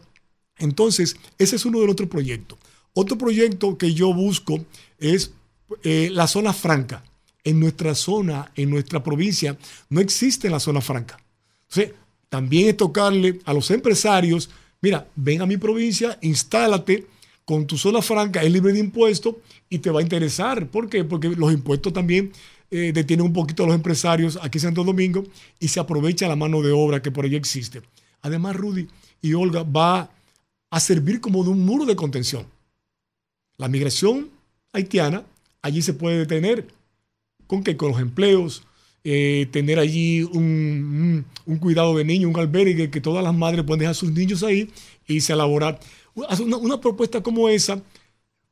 Entonces, ese es uno de los otros proyectos. Otro proyecto que yo busco es eh, la zona franca. En nuestra zona, en nuestra provincia, no existe la zona franca. Entonces, también es tocarle a los empresarios, mira, ven a mi provincia, instálate con tu zona franca, es libre de impuestos y te va a interesar. ¿Por qué? Porque los impuestos también eh, detienen un poquito a los empresarios aquí en Santo Domingo y se aprovecha la mano de obra que por allí existe. Además, Rudy y Olga va a servir como de un muro de contención. La migración haitiana allí se puede detener. ¿Con qué? Con los empleos, eh, tener allí un, un- cuidado de niños, un albergue, que todas las madres pueden dejar a sus niños ahí e irse a laborar. Hacer Una, una propuesta como esa,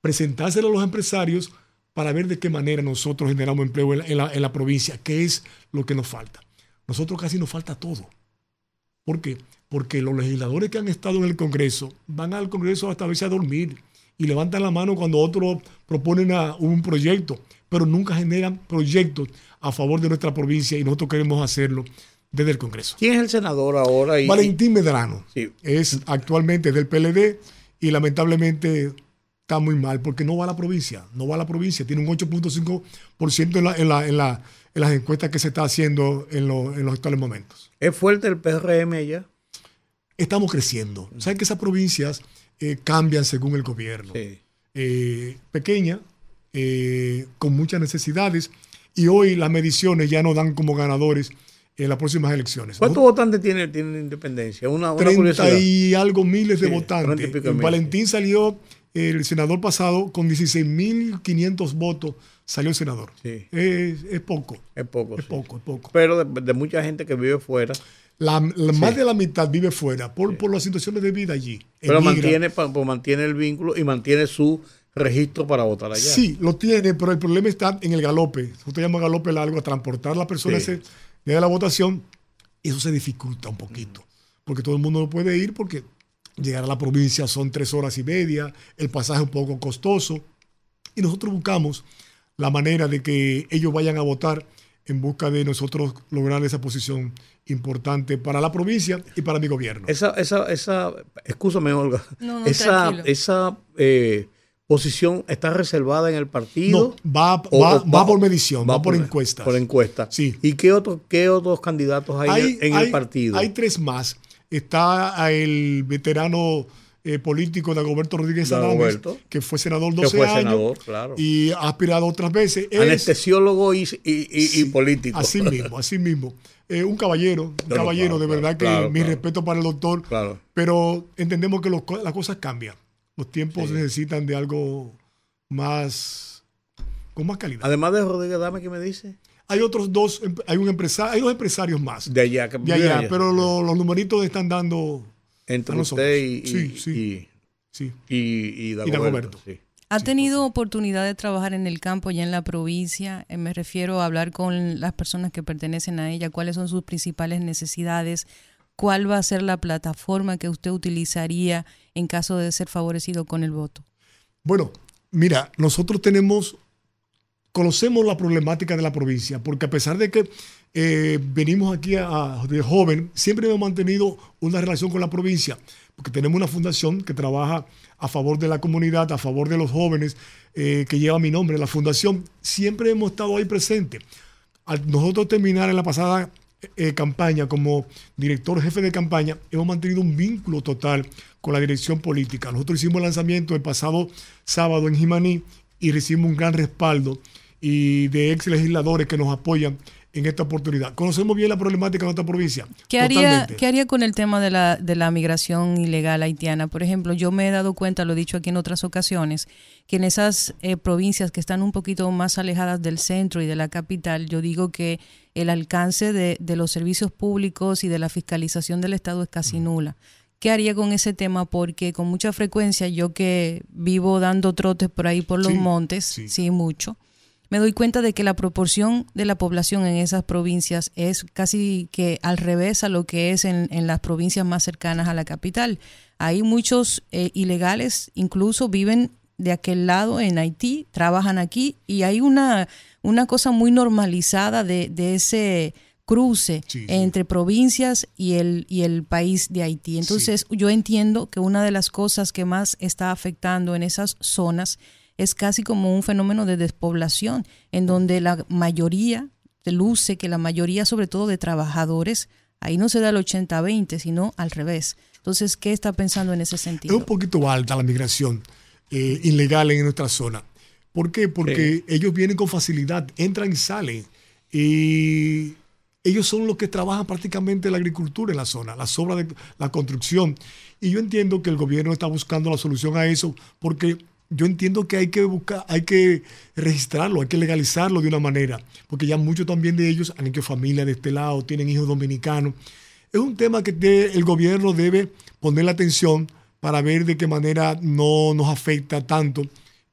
presentársela a los empresarios para ver de qué manera nosotros generamos empleo en la, en la- provincia, que es lo que nos falta. Nosotros casi nos falta todo. ¿Por qué? Porque los legisladores que han estado en el Congreso van al Congreso hasta a veces a dormir y levantan la mano cuando otros proponen un proyecto, pero nunca generan proyectos a favor de nuestra provincia y nosotros queremos hacerlo desde el Congreso. ¿Quién es el senador ahora? Y, Valentín Medrano Sí. es actualmente del PLD y lamentablemente está muy mal porque no va a la provincia, no va a la provincia, tiene un 8.5% en, la, en, la, en, la, en las encuestas que se está haciendo en, lo- en los actuales momentos. ¿Es fuerte el PRM allá? Estamos creciendo. Saben que esas provincias eh, cambian según el gobierno. Sí. eh, pequeña, eh, con muchas necesidades, y hoy las mediciones ya no dan como ganadores en las próximas elecciones. ¿Cuántos votantes tiene, tiene Independencia? Una, una 30 curiosidad. y algo miles de Sí, 30 y votantes. Valentín salió, el senador pasado, con 16.500 votos, salió el senador. Sí. Es, es poco, Es poco. es sí. poco, es poco. Pero de, de mucha gente que vive fuera. La, la- Más de la mitad vive fuera por, por las situaciones de vida allí. Pero Emigra. mantiene, pues mantiene el vínculo y mantiene su registro para votar allá. Sí, lo tiene, pero el problema está en el galope. Nosotros llamamos galope largo a transportar a las personas Sí. ese día de la votación. Y eso se dificulta un poquito. Porque todo el mundo no puede ir porque llegar a la provincia son tres horas y media, el pasaje es un poco costoso. Y nosotros buscamos la manera de que ellos vayan a votar en busca de nosotros lograr esa posición importante para la provincia y para mi gobierno. Esa, esa, esa, escúchame, Olga. No, no, esa tranquilo. esa eh, posición está reservada en el partido. No, va, o- va, o va por medición, va, por, encuestas. Por encuestas. Sí. ¿Y qué, otros qué otros candidatos hay, en- el partido? Hay tres más. Está el veterano eh, político Dagoberto Rodríguez Adames, que fue senador Que 12 fue años senador, claro. y ha aspirado otras veces. Es- Anestesiólogo y, y- y- político. Así mismo, [LAUGHS] así mismo. Eh, un caballero, un Claro, caballero, claro, de verdad que mi respeto para el doctor, Claro. pero entendemos que los las cosas cambian. Los tiempos Sí. necesitan de algo más, con más calidad. Además de Rodríguez Dame, ¿qué me dice? Hay otros dos, hay un empresario, hay dos empresarios más De allá. Que de allá, pero lo- los numeritos están dando, Entre a nosotros. usted y, y, Sí, sí. sí. y, y, y Dagoberto, Dagoberto. sí. ¿Ha tenido oportunidad de trabajar en el campo ya en la provincia? Eh, Me refiero a hablar con las personas que pertenecen a ella, cuáles son sus principales necesidades, cuál va a ser la plataforma que usted utilizaría en caso de ser favorecido con el voto. Bueno, mira, nosotros tenemos, conocemos la problemática de la provincia, porque a pesar de que eh, venimos aquí a- de joven, siempre hemos mantenido una relación con la provincia, porque tenemos una fundación que trabaja a favor de la comunidad, a favor de los jóvenes, eh, que lleva mi nombre, la fundación. Siempre hemos estado ahí presentes. Al nosotros terminar en la pasada eh, campaña como director jefe de campaña, hemos mantenido un vínculo total con la dirección política. Nosotros hicimos el lanzamiento el pasado sábado en Jimaní y recibimos un gran respaldo y de ex legisladores que nos apoyan en esta oportunidad. Conocemos bien la problemática de nuestra provincia. ¿Qué haría. ¿Qué haría con el tema de la, de la migración ilegal haitiana? Por ejemplo, yo me he dado cuenta, lo he dicho aquí en otras ocasiones, que en esas eh, provincias que están un poquito más alejadas del centro y de la capital, yo digo que el alcance de, de los servicios públicos y de la fiscalización del Estado es casi nula. ¿Qué haría con ese tema? Porque con mucha frecuencia, yo que vivo dando trotes por ahí por los Sí, montes, sí. sí, mucho, me doy cuenta de que la proporción de la población en esas provincias es casi que al revés a lo que es en, en las provincias más cercanas a la capital. Hay muchos eh, ilegales, incluso viven de aquel lado en Haití, trabajan aquí y hay una, una cosa muy normalizada de, de ese cruce Sí, sí. entre provincias y el, y el país de Haití. Entonces yo entiendo que una de las cosas que más está afectando en esas zonas es casi como un fenómeno de despoblación, en donde la mayoría, se luce que la mayoría sobre todo de trabajadores, ahí no se da el 80-20, sino al revés. Entonces, ¿qué está pensando en ese Es sentido? un poquito alta la migración eh, ilegal en nuestra zona. ¿Por qué? Porque ellos vienen con facilidad, entran y salen. Y ellos son los que trabajan prácticamente la agricultura en la zona, las obras de la construcción. Y yo entiendo que el gobierno está buscando la solución a eso, porque yo entiendo que hay que buscar, hay que registrarlo, hay que legalizarlo de una manera, porque ya muchos también de ellos han hecho familia de este lado, tienen hijos dominicanos. Es un tema que el gobierno debe poner la atención para ver de qué manera no nos afecta tanto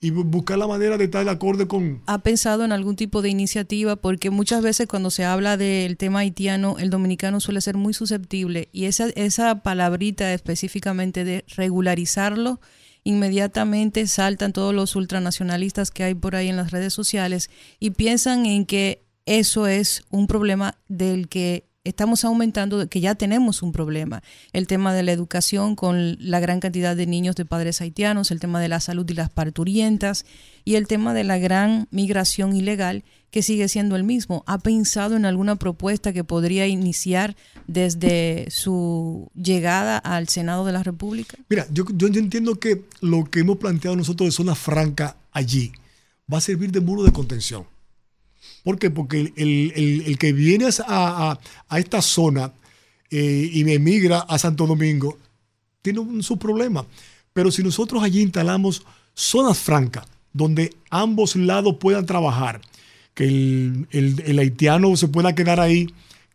y bu- buscar la manera de estar de acuerdo con... ¿Ha pensado en algún tipo de iniciativa? Porque muchas veces cuando se habla del tema haitiano, el dominicano suele ser muy susceptible y esa, esa palabrita específicamente de regularizarlo, inmediatamente saltan todos los ultranacionalistas que hay por ahí en las redes sociales y piensan en que eso es un problema del que estamos aumentando, que ya tenemos un problema. El tema de la educación con la gran cantidad de niños de padres haitianos, el tema de la salud y las parturientas y el tema de la gran migración ilegal que sigue siendo el mismo. ¿Ha pensado en alguna propuesta que podría iniciar desde su llegada al Senado de la República? Mira, yo, yo, entiendo que lo que hemos planteado nosotros de zona franca allí va a servir de muro de contención. ¿Por qué? Porque el, el- el que viene a, a- esta zona eh, y me emigra a Santo Domingo tiene un- su problema. Pero si nosotros allí instalamos zonas francas donde ambos lados puedan trabajar, que el, el- el haitiano se pueda quedar ahí,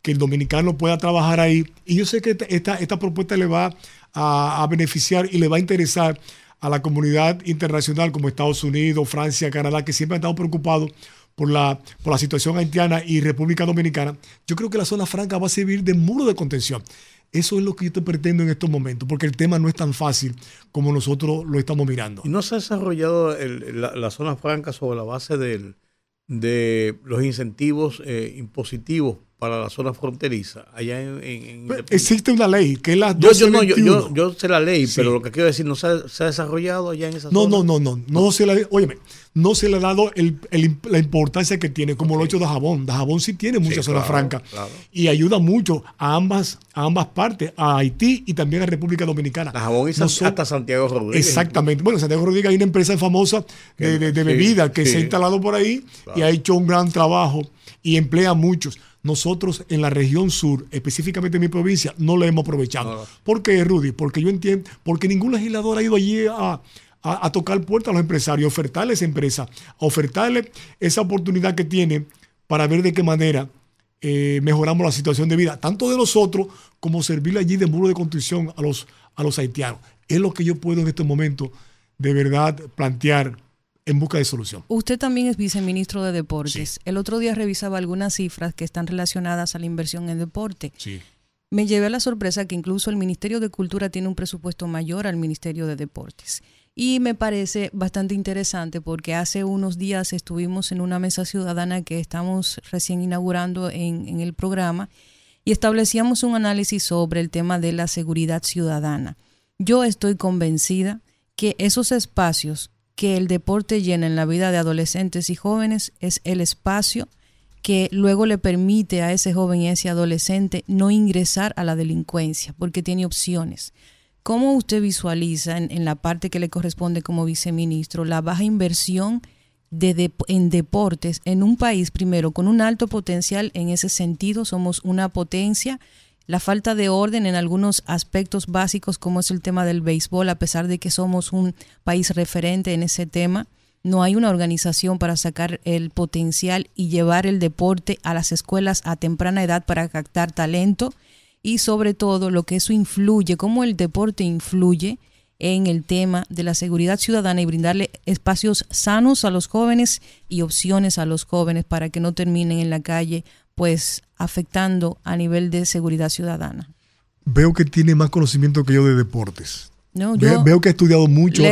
que el dominicano pueda trabajar ahí, y yo sé que esta, esta, esta propuesta le va a, a beneficiar y le va a interesar a la comunidad internacional como Estados Unidos, Francia, Canadá, que siempre han estado preocupados por la, por la situación haitiana y República Dominicana, yo creo que la zona franca va a servir de muro de contención. Eso es lo que yo te pretendo en estos momentos, porque el tema no es tan fácil como nosotros lo estamos mirando. ¿Y no se ha desarrollado el- la, la zona franca sobre la base de los incentivos eh, impositivos para la zona fronteriza? Allá en, en- en Existe una ley que es la yo, yo, no, yo, 1221. yo, yo sé la ley, Sí. pero lo que quiero decir, ¿no se ha, se ha desarrollado allá en esa No, zona? no, no, no, no se le, óyeme, no se le ha dado el- el- la importancia que tiene, como lo ha hecho Dajabón. Dajabón sí tiene mucha Sí, zona claro, y ayuda mucho a ambas, a ambas partes, a Haití y también a República Dominicana. Dajabón y San- hasta Santiago Rodríguez. Exactamente. Bueno, Santiago Rodríguez hay una empresa famosa de, de- de Sí, bebida que se ha instalado por ahí y ha hecho un gran trabajo y emplea a muchos. Nosotros en la región sur, específicamente en mi provincia, no lo hemos aprovechado. No. ¿Por qué, Rudy? Porque yo entiendo, porque ningún legislador ha ido allí a, a- a tocar puertas a los empresarios, ofertarles esa empresa, a ofertarles esa oportunidad que tiene para ver de qué manera eh, mejoramos la situación de vida, tanto de nosotros como servirle allí de muro de contención a los, a los haitianos. Es lo que yo puedo en este momento de verdad plantear en busca de solución. Usted también es viceministro de Deportes. El otro día revisaba algunas cifras que están relacionadas a la inversión en deporte. Sí. Me llevé a la sorpresa que incluso el Ministerio de Cultura tiene un presupuesto mayor al Ministerio de Deportes. Y me parece bastante interesante porque hace unos días estuvimos en una mesa ciudadana que estamos recién inaugurando en, en el programa y establecíamos un análisis sobre el tema de la seguridad ciudadana. Yo estoy convencida que esos espacios que el deporte llena en la vida de adolescentes y jóvenes es el espacio que luego le permite a ese joven y a ese adolescente no ingresar a la delincuencia, porque tiene opciones. ¿Cómo usted visualiza en, la parte que le corresponde como viceministro la baja inversión en deportes en un país, primero, con un alto potencial en ese sentido? Somos una potencia. La falta de orden en algunos aspectos básicos, como es el tema del béisbol, a pesar de que somos un país referente en ese tema, no hay una organización para sacar el potencial y llevar el deporte a las escuelas a temprana edad para captar talento y sobre todo lo que eso influye, cómo el deporte influye en el tema de la seguridad ciudadana y brindarle espacios sanos a los jóvenes y opciones a los jóvenes para que no terminen en la calle pues afectando a nivel de seguridad ciudadana. Veo que tiene más conocimiento que yo de deportes. No, Ve- yo veo que ha estudiado mucho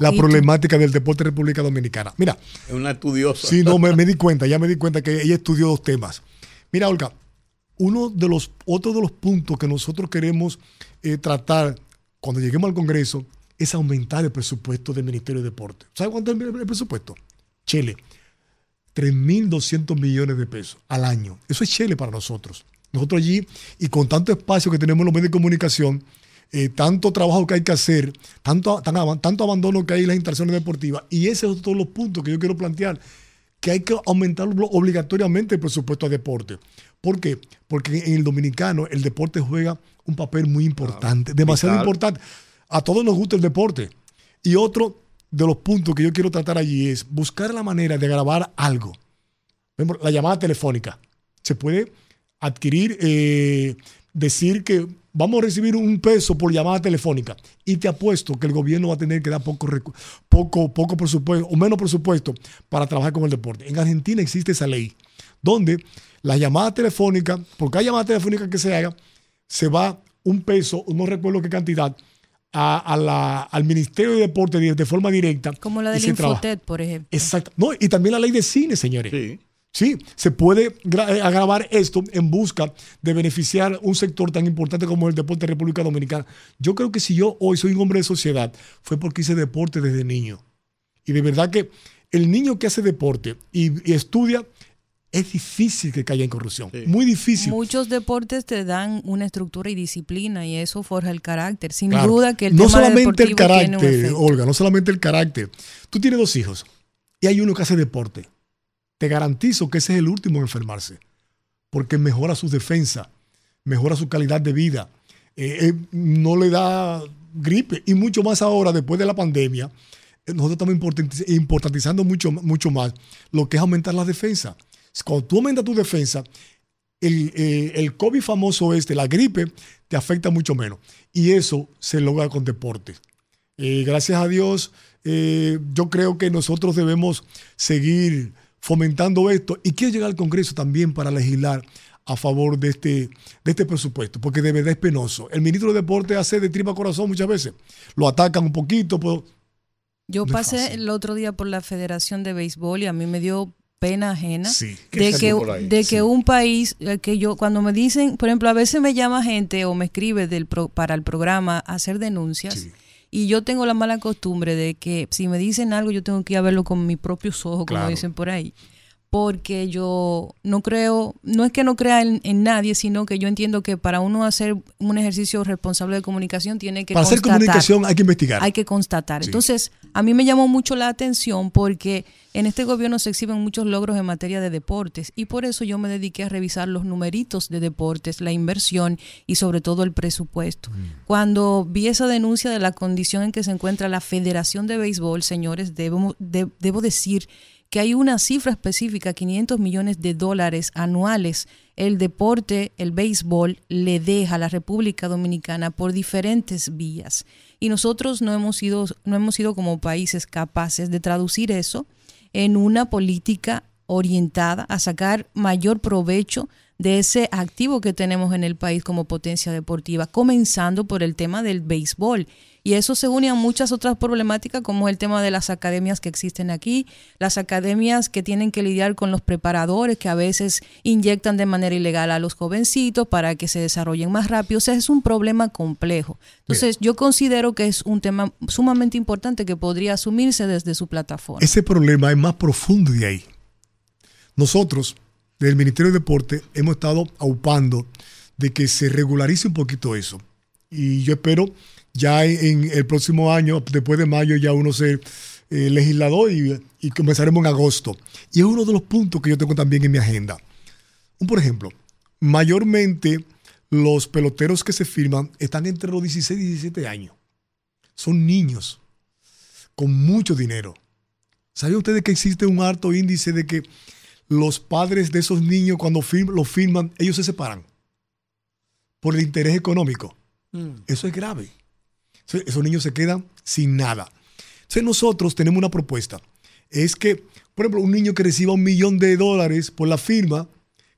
la problemática del deporte en República Dominicana. Mira, Es una estudiosa. Sí, no, me, me di [LAUGHS] cuenta, ya me di cuenta que ella estudió dos temas. Mira, Olga, uno de los, otro de los puntos que nosotros queremos eh, tratar cuando lleguemos al Congreso es aumentar el presupuesto del Ministerio de Deporte. ¿Sabe cuánto es el, el presupuesto? Chile, 3.200 millones de pesos al año. Eso es Chile para nosotros. Nosotros allí, y con tanto espacio que tenemos en los medios de comunicación, eh, tanto trabajo que hay que hacer, tanto, tan tanto abandono que hay en las instalaciones deportivas, y ese es de los puntos que yo quiero plantear, que hay que aumentar obligatoriamente el presupuesto a deporte. ¿Por qué? Porque en el dominicano el deporte juega un papel muy importante, demasiado vital. importante. A todos nos gusta el deporte. Y otro de los puntos que yo quiero tratar allí es buscar la manera de grabar algo. La llamada telefónica. Se puede adquirir, eh, decir que vamos a recibir un peso por llamada telefónica. Y te apuesto que el gobierno va a tener que dar poco, poco, poco presupuesto o menos presupuesto para trabajar con el deporte. En Argentina existe esa ley donde la llamada telefónica, por cada llamada telefónica que se haga, se va un peso, no recuerdo qué cantidad, a, a la- al Ministerio de Deporte de, de forma directa. como la del se trabaja. Infotet, por ejemplo. Exacto. No, y también la ley de cine, señores. Sí. Sí, se puede eh, agravar esto en busca de beneficiar un sector tan importante como el deporte de República Dominicana. Yo creo que si yo hoy soy un hombre de sociedad, fue porque hice deporte desde niño. Y de verdad que el niño que hace deporte y, y estudia, es difícil que caiga en corrupción. Muy difícil. Muchos deportes te dan una estructura y disciplina y eso forja el carácter. Sin Claro. duda que el no tema solamente el carácter. Olga, no solamente el carácter. Tú tienes dos hijos y hay uno que hace deporte. Te garantizo que ese es el último en enfermarse, porque mejora su defensa, mejora su calidad de vida, eh, eh, no le da gripe y mucho más ahora después de la pandemia. eh, Nosotros estamos importanti- importantizando mucho, mucho más lo que es aumentar la defensa. Cuando tú aumentas tu defensa, el, eh, el COVID famoso este, la gripe, te afecta mucho menos. Y eso se logra con deporte. Eh, gracias a Dios, eh, yo creo que nosotros debemos seguir fomentando esto y quiero llegar al Congreso también para legislar a favor de este, de este presupuesto, porque de verdad es penoso. El ministro de Deporte hace de tripa corazón muchas veces. Lo atacan un poquito, pero Yo No pasé el otro día por la Federación de Béisbol y a mí me dio pena ajena sí. de que, de Sí. que un país, eh, que yo, cuando me dicen, por ejemplo, a veces me llama gente o me escribe del pro- para el programa a hacer denuncias Sí. y yo tengo la mala costumbre de que si me dicen algo yo tengo que ir a verlo con mis propios ojos, como Claro. dicen por ahí. Porque yo no creo, no es que no crea en, en nadie, sino que yo entiendo que para uno hacer un ejercicio responsable de comunicación tiene que para hacer comunicación hay que investigar. Hay que constatar. Sí. Entonces, a mí me llamó mucho la atención porque en este gobierno se exhiben muchos logros en materia de deportes y por eso yo me dediqué a revisar los numeritos de deportes, la inversión y sobre todo el presupuesto. Cuando vi esa denuncia de la condición en que se encuentra la Federación de Béisbol, señores, debo, de- debo decir que hay una cifra específica, 500 millones de dólares anuales, el deporte, el béisbol, le deja a la República Dominicana por diferentes vías. Y nosotros no hemos sido, no hemos sido como países capaces de traducir eso en una política orientada a sacar mayor provecho de ese activo que tenemos en el país como potencia deportiva, comenzando por el tema del béisbol. Y eso se une a muchas otras problemáticas, como el tema de las academias que existen aquí, las academias que tienen que lidiar con los preparadores que a veces inyectan de manera ilegal a los jovencitos para que se desarrollen más rápido. O sea, es un problema complejo. Entonces, yo considero que es un tema sumamente importante que podría asumirse desde su plataforma. Ese problema es más profundo de ahí. Nosotros, del Ministerio de Deporte, hemos estado aupando de que se regularice un poquito eso. Y yo espero ya en el próximo año, después de mayo, ya uno ser eh, legislador y, y comenzaremos en agosto. Y es uno de los puntos que yo tengo también en mi agenda. Un, por ejemplo, mayormente los peloteros que se firman están entre los 16 y 17 años. Son niños con mucho dinero. ¿Sabían ustedes que existe un alto índice de que los padres de esos niños cuando firm- lo firman, ellos se separan por el interés económico? Eso es grave. Entonces, Esos niños se quedan sin nada. Entonces nosotros tenemos una propuesta. Es que, por ejemplo, un niño que reciba un millón de dólares por la firma,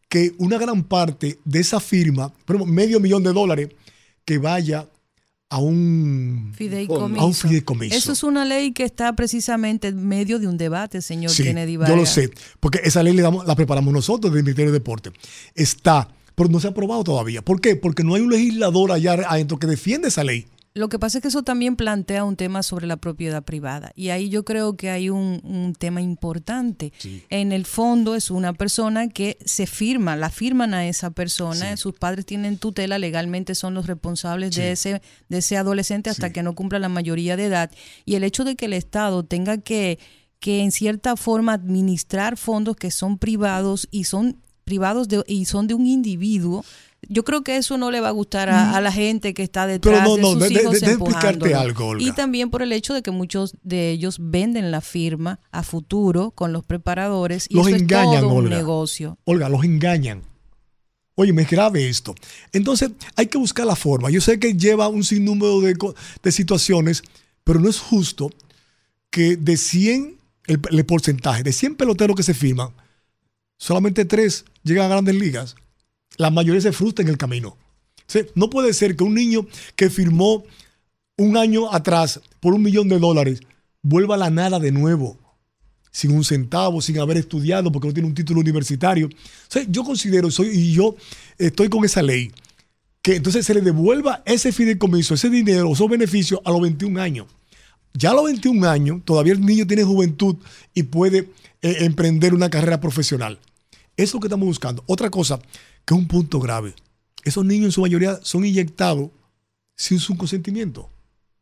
que una gran parte de esa firma, por ejemplo, medio millón de dólares, que vaya a un, Fideicomiso. a un fideicomiso. Eso es una ley que está precisamente en medio de un debate, señor Sí, Kennedy yo Vargas. lo sé, porque esa ley le damos- la preparamos nosotros del Ministerio de Deporte. Está, pero no se ha aprobado todavía. ¿Por qué? Porque no hay un legislador allá adentro que defiende esa ley. Lo que pasa es que eso también plantea un tema sobre la propiedad privada. Y ahí yo creo que hay un, un tema importante. En el fondo es una persona que se firma, la firman a esa persona, sus padres tienen tutela, legalmente son los responsables de, ese, de ese adolescente hasta que no cumpla la mayoría de edad. Y el hecho de que el Estado tenga que, que en cierta forma administrar fondos que son privados y son privados de, y son de un individuo, yo creo que eso no le va a gustar a, a la gente que está detrás Mm. Pero no, de no, sus de- de- hijos de- de explicarte algo, Olga. Y también por el hecho de que muchos de ellos venden la firma a futuro con los preparadores y Los eso engañan, es todo un Olga. negocio. Olga, los engañan. Oye, me es grave esto. Entonces, hay que buscar la forma. Yo sé que lleva un sinnúmero de, de situaciones, pero no es justo que de 100, el, el porcentaje, de 100 peloteros que se firman, solamente 3 llegan a grandes ligas. La mayoría se frustra en el camino. Sea, no puede ser que un niño que firmó un año atrás por un millón de dólares vuelva a la nada de nuevo. sin un centavo, sin haber estudiado, porque no tiene un título universitario. Sea, yo considero, soy, y yo estoy con esa ley, que entonces se le devuelva ese fideicomiso, ese dinero, esos beneficios a los 21 años. Ya a los 21 años, todavía el niño tiene juventud y puede eh, emprender una carrera profesional. Eso es lo que estamos buscando. Otra cosa, que es un punto grave. Esos niños en su mayoría son inyectados sin su consentimiento.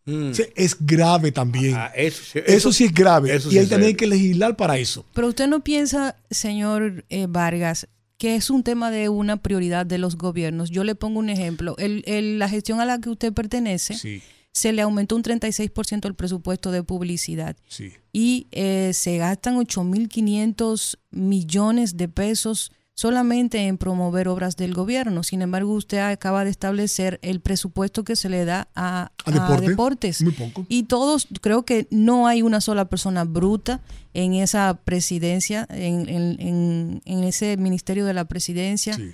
Mm. O sea, es grave también. Ah, eso, sí- eso, sí es grave. eso y sí hay también serio. que legislar para eso. Pero usted no piensa, señor eh, Vargas, que es un tema de una prioridad de los gobiernos. Yo le pongo un ejemplo. El, el- la gestión a la que usted pertenece, Sí, se le aumentó un 36% el presupuesto de publicidad sí. y eh, se gastan 8.500 millones de pesos solamente en promover obras del gobierno. Sin embargo, usted acaba de establecer el presupuesto que se le da a, ¿A deporte? deportes. Muy poco. Y todos, creo que no hay una sola persona bruta en esa presidencia, en, en- en- en ese ministerio de la presidencia. Sí.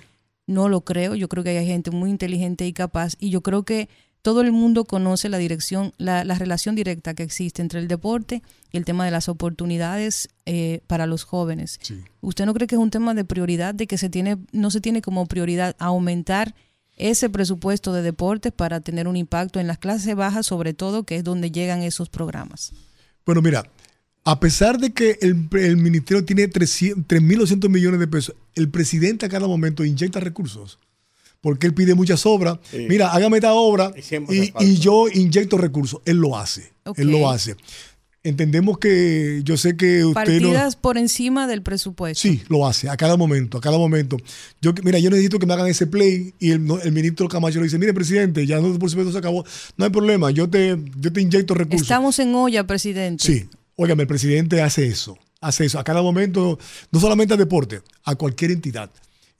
No lo creo. Yo creo que hay gente muy inteligente y capaz. Y yo creo que todo el mundo conoce la dirección, la, la relación directa que existe entre el deporte y el tema de las oportunidades eh, para los jóvenes. Sí. ¿Usted no cree que es un tema de prioridad, de que se tiene, no se tiene como prioridad aumentar ese presupuesto de deportes para tener un impacto en las clases bajas, sobre todo, que es donde llegan esos programas? Bueno, mira, a pesar de que el, el ministerio tiene 300 3.200 millones de pesos, el presidente a cada momento inyecta recursos. Porque él pide muchas obras. Sí. Mira, hágame esta obra Y yo inyecto recursos. Él lo hace. Él lo hace. Entendemos que yo sé que usted no- Partidas por encima del presupuesto. Sí, lo hace, a cada momento, a cada momento. Yo, mira, yo necesito que me hagan ese play y el, ministro Camacho le dice, mire, presidente, ya no, por supuesto se acabó, no hay problema, yo te, yo te inyecto recursos. Estamos en olla, presidente. Sí, óigame, el presidente hace eso, hace eso, a cada momento, no solamente a deporte, a cualquier entidad.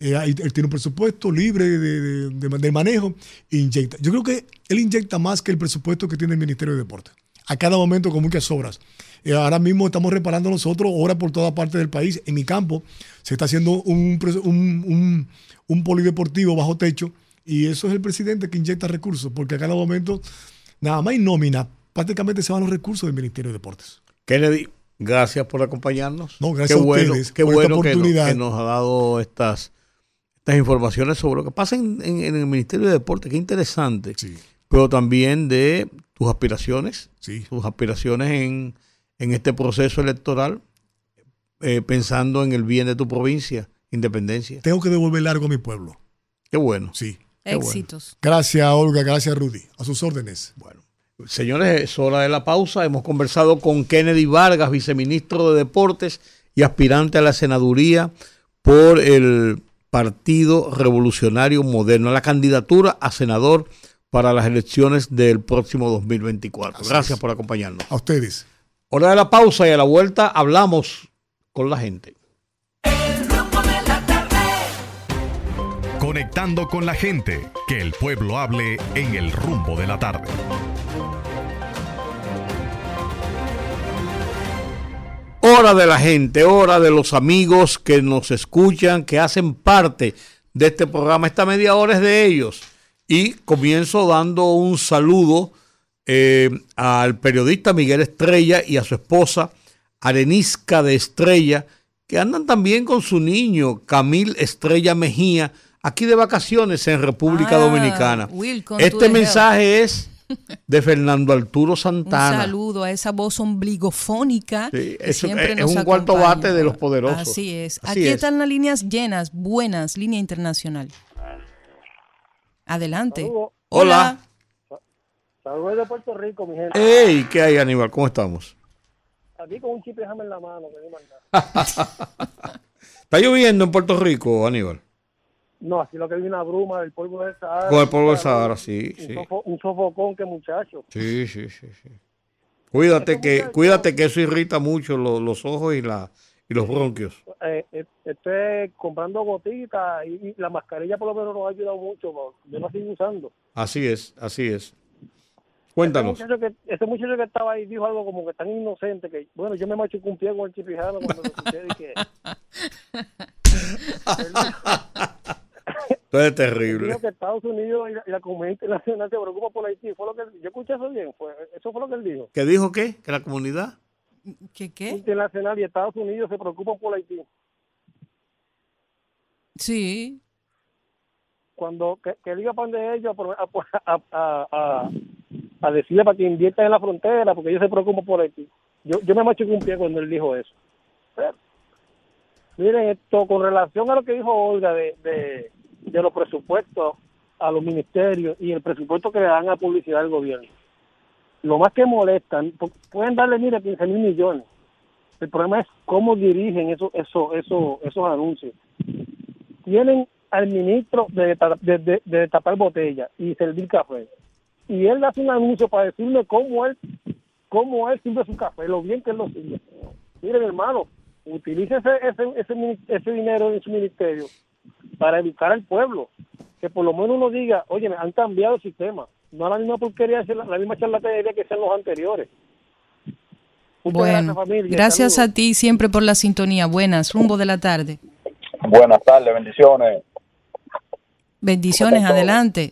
Eh, él tiene un presupuesto libre de, de- manejo e inyecta. Yo creo que él inyecta más que el presupuesto que tiene el Ministerio de Deporte. A cada momento con muchas obras. Eh, ahora mismo estamos reparando nosotros obras por toda parte del país. En mi campo se está haciendo un, un, un- un polideportivo bajo techo y eso es el presidente que inyecta recursos porque a cada momento, nada más hay nómina, prácticamente se van los recursos del Ministerio de Deportes. Kennedy, gracias por acompañarnos. No, gracias qué a bueno, ustedes Qué por esta bueno que nos, oportunidad. que nos ha dado estas, estas informaciones sobre lo que pasa en, en- en el Ministerio de Deporte. Qué interesante. Sí. Pero también de tus aspiraciones, Sí. tus aspiraciones en, en este proceso electoral, eh, pensando en el bien de tu provincia, independencia. Tengo que devolver largo a mi pueblo. Qué bueno. Sí. Qué bueno. Éxitos. Gracias, Olga. Gracias, Rudy. A sus órdenes. Bueno, señores, es hora de la pausa. Hemos conversado con Kennedy Vargas, viceministro de Deportes y aspirante a la senaduría por el Partido Revolucionario Moderno, a la candidatura a senador para las elecciones del próximo 2024. Así Gracias es. por acompañarnos. A ustedes. Hora de la pausa y a la vuelta hablamos con la gente. El rumbo de la tarde. Conectando con la gente, que el pueblo hable en el rumbo de la tarde. Hora de la gente, hora de los amigos que nos escuchan, que hacen parte de este programa. Esta media hora es de ellos. Y comienzo dando un saludo eh, al periodista Miguel Estrella y a su esposa Arenisca de Estrella, que andan también con su niño Camil Estrella Mejía, aquí de vacaciones en República Ah, Dominicana. Will, Este mensaje es de Fernando Arturo Un Santana. saludo a esa voz ombligofónica. Sí, que eso siempre es- nos es un cuarto acompaña. bate de los poderosos. Así es. Así Aquí es. están las líneas llenas, buenas, línea internacional. Adelante. Hola. Saludos de Puerto Rico, mi gente. Hey, ¿qué hay, Aníbal? ¿Cómo estamos? Aquí con un chip de en la mano. que. [LAUGHS] ¿Está lloviendo en Puerto Rico, Aníbal? No, aquí lo que hay una bruma del polvo del Sahara. Con el polvo del Sahara, sí, Un, sí. sofo- un sofocón que muchacho. Sí, sí, sí, sí. Cuídate que, cuídate que eso irrita mucho lo- los ojos y, la, y los bronquios. Eh, eh, estoy comprando gotitas y, y la mascarilla por lo menos nos ha ayudado mucho. Yo la sigo usando. Así es, así es. Ese Cuéntanos. muchacho, que, ese muchacho que estaba ahí dijo algo como que tan inocente que, bueno, yo me machuqué un pie con el chipijano cuando lo escuché y que... [LAUGHS] Esto es Dijo terrible. que Estados Unidos y la, y la comunidad internacional se preocupa por Haití. Fue lo que, yo escuché eso bien. Fue, eso fue lo que él dijo. ¿Qué dijo qué? ¿Que la comunidad? ¿Qué qué? internacional y Estados Unidos se preocupan por Haití. Sí. Cuando que, que diga pan de ellos a, a, a, a, a decirle para que inviertan en la frontera, porque ellos se preocupan por Haití. Yo, yo me machuqué un pie cuando él dijo eso. Pero, miren, esto con relación a lo que dijo Olga de, de, de los presupuestos a los ministerios y el presupuesto que le dan a publicidad del gobierno. Lo más que molestan, pu- pueden darle, mire, 15 mil millones. El problema es cómo dirigen esos eso, eso, esos anuncios. Tienen al ministro de, ta- de, de- de tapar botella y servir café. Y él hace un anuncio para decirme cómo él, cómo él sirve su café, lo bien que él lo sirve. Miren, hermano, utilice ese, ese, ese, ese dinero en su ministerio para educar al pueblo. Que por lo menos uno diga, oye, me han cambiado el sistema. No la misma porquería, la, la misma charlatanería que sean los anteriores. Muchas Bueno, gracias, familia. gracias Saludos. a ti siempre por la sintonía. Buenas, rumbo de la tarde. Buenas tardes, bendiciones. Bendiciones, adelante.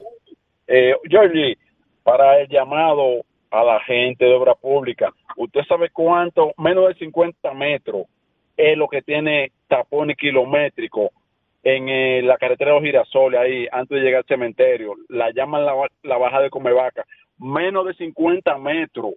Eh, Georgie, para el llamado a la gente de obra pública, ¿usted sabe cuánto? Menos de 50 metros es lo que tiene tapones kilométricos en eh, la carretera de los girasoles, ahí, antes de llegar al cementerio. La llaman la, la baja de Comevaca. Menos de 50 metros,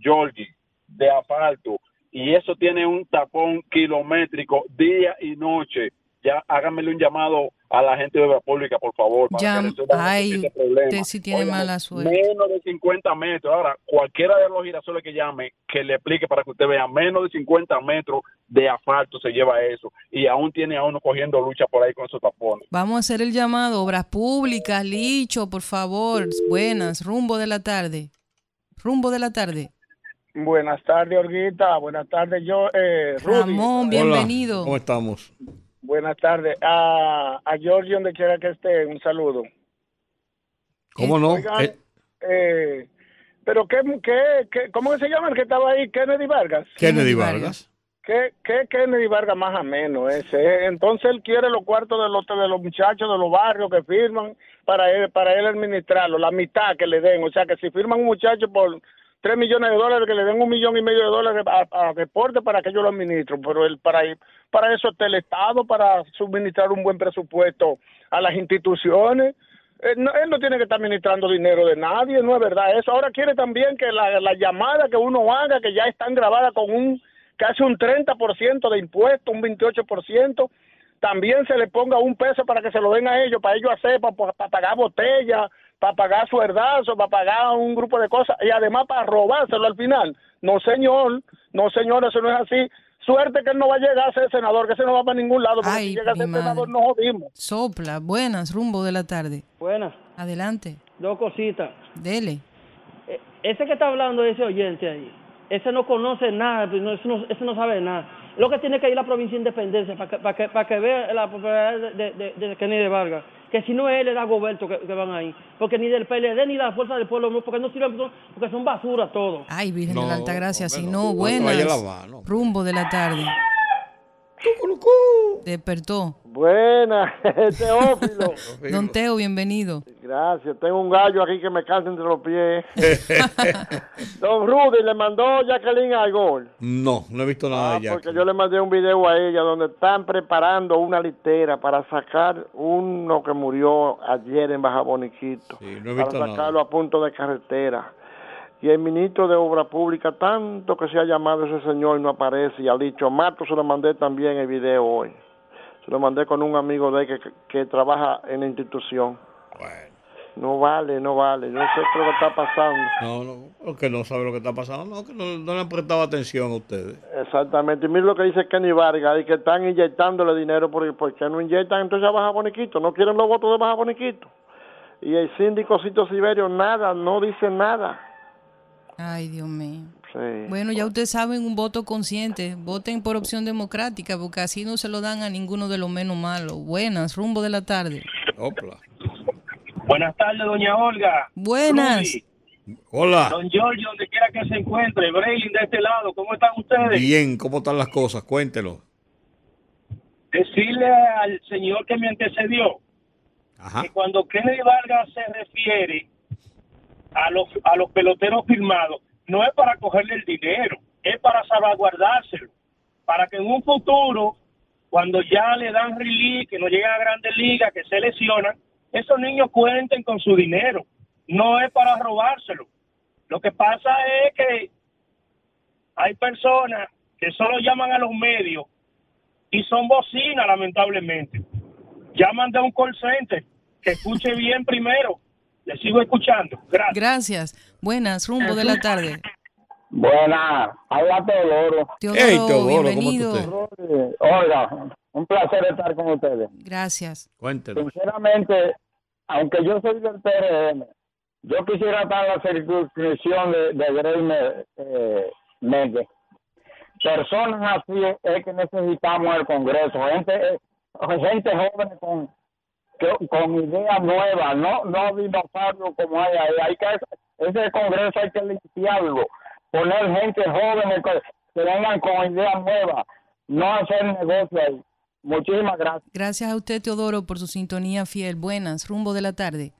Georgie, de asfalto. Y eso tiene un tapón kilométrico día y noche. Ya háganmele un llamado a la gente de obra pública, por favor. para Ya, que ay, este problema. usted sí tiene mala suerte. Menos de 50 metros. Ahora, cualquiera de los girasoles que llame, que le explique para que usted vea, menos de 50 metros de asfalto se lleva eso. Y aún tiene a uno cogiendo lucha por ahí con esos tapones. Vamos a hacer el llamado. Obras públicas, Licho, por favor. Buenas, rumbo de la tarde. Rumbo de la tarde. Buenas tardes, Olguita. Buenas tardes, yo, eh, Rudy. Ramón, bienvenido. ¿Cómo estamos? Buenas tardes. A, a George, donde quiera que esté, un saludo. ¿Cómo no? Oigan, Eh, eh, pero qué, qué, qué, ¿cómo se llama el que estaba ahí? Kennedy Vargas. Kennedy Vargas. ¿Qué, qué Kennedy Vargas más ameno ese? Entonces él quiere los cuartos de los, de los muchachos de los barrios que firman para él, para él administrarlo, la mitad que le den. O sea que si firman un muchacho por tres millones de dólares, que le den un millón y medio de dólares a, a deporte para que yo lo administren. Pero él, para, para eso está el Estado, para suministrar un buen presupuesto a las instituciones. Él no, él no tiene que estar administrando dinero de nadie, no es verdad eso. Ahora quiere también que la, la llamada que uno haga, que ya están grabadas con un casi un 30% de impuestos, un 28%, también se le ponga un peso para que se lo den a ellos, para ellos hacer, para pagar botellas, para pagar suerdazo, para pagar un grupo de cosas y además para robárselo al final. No, señor, no, señor, eso no es así. Suerte que él no va a llegar a ser senador, que ese no va para ningún lado, porque Ay, si llega a ser madre. senador no jodimos. Sopla, buenas, rumbo de la tarde. Buenas. Adelante. Dos cositas. Dele. Eh, Ese que está hablando, ese oyente ahí, ese no conoce nada, pues no, ese, no, ese no sabe nada. Lo que tiene que ir a la provincia de Independencia para que, para que, para que vea la propiedad de, de, de, de Kennedy Vargas. Que si no es él, es Dagoberto que, que van ahí. Porque ni del PLD ni de la Fuerza del Pueblo, no, porque no sirven, porque son basura todos. Ay, Virgen de No, la Alta Gracia, si no, no, no buenas. vaya a lavar, no. Rumbo de la tarde. Despertó. Buena, [LAUGHS] Teófilo. [LAUGHS] Don Teo, bienvenido. Gracias, tengo un gallo aquí que me cansa entre los pies. [LAUGHS] Don Rudy le mandó Jacqueline al gol. No, no he visto nada de. Ah, Porque yo le mandé un video a ella donde están preparando una litera para sacar uno que murió ayer en Baja Boniquito. no he para visto nada. sacarlo a punto de carretera. Y el ministro de Obra Pública, tanto que se ha llamado ese señor, no aparece. Y ha dicho, Mato se lo mandé también el video hoy. Se lo mandé con un amigo de él que, que trabaja en la institución. No vale, no vale. No sé lo que está pasando. No, no, porque no sabe lo que está pasando, no, que no, no le han prestado atención a ustedes. Exactamente. Y mira lo que dice Kenny Vargas, y que están inyectándole dinero, porque ¿por qué no inyectan entonces a Baja Boniquito? No quieren los votos de Baja Boniquito. Y el síndico Cito Siberio nada, no dice nada. Ay, Dios mío. Sí. Bueno, ya ustedes saben, un voto consciente. Voten por opción democrática, porque así no se lo dan a ninguno de los menos malos. Buenas, rumbo de la tarde. Buenas tardes, doña Olga. Buenas. Rudy, Hola. Don Giorgio, donde quiera que se encuentre. Braylin de este lado, ¿cómo están ustedes? Bien, ¿cómo están las cosas? Cuéntelo. Decirle al señor que me antecedió Ajá. que cuando Kennedy Vargas se refiere a los, a los peloteros firmados, no es para cogerle el dinero. es para salvaguardárselo, para que en un futuro, cuando ya le dan release, que no llegan a grandes ligas, que se lesionan, esos niños cuenten con su dinero. No es para robárselo. Lo que pasa es que hay personas que solo llaman a los medios y son bocinas, lamentablemente. Llaman de un call center, que escuche bien primero. Le sigo escuchando. Gracias. Gracias. Buenas, rumbo de la tarde. Buena, habla Teodoro. Teodoro, bienvenido. Oiga, un placer estar con ustedes. Gracias. Cuéntenos. Sinceramente, aunque yo soy del PRM, yo quisiera estar en la circunscripción de, de Grey eh. Personas así es que necesitamos el Congreso, gente, eh, gente joven con, con ideas nuevas, no, no dinosaurios como hay ahí. Hay que, ese Congreso hay que limpiarlo, poner gente joven que, que vengan con ideas nuevas, no hacer negocio ahí. Muchísimas gracias. Gracias a usted, Teodoro, por su sintonía fiel. Buenas, rumbo de la tarde.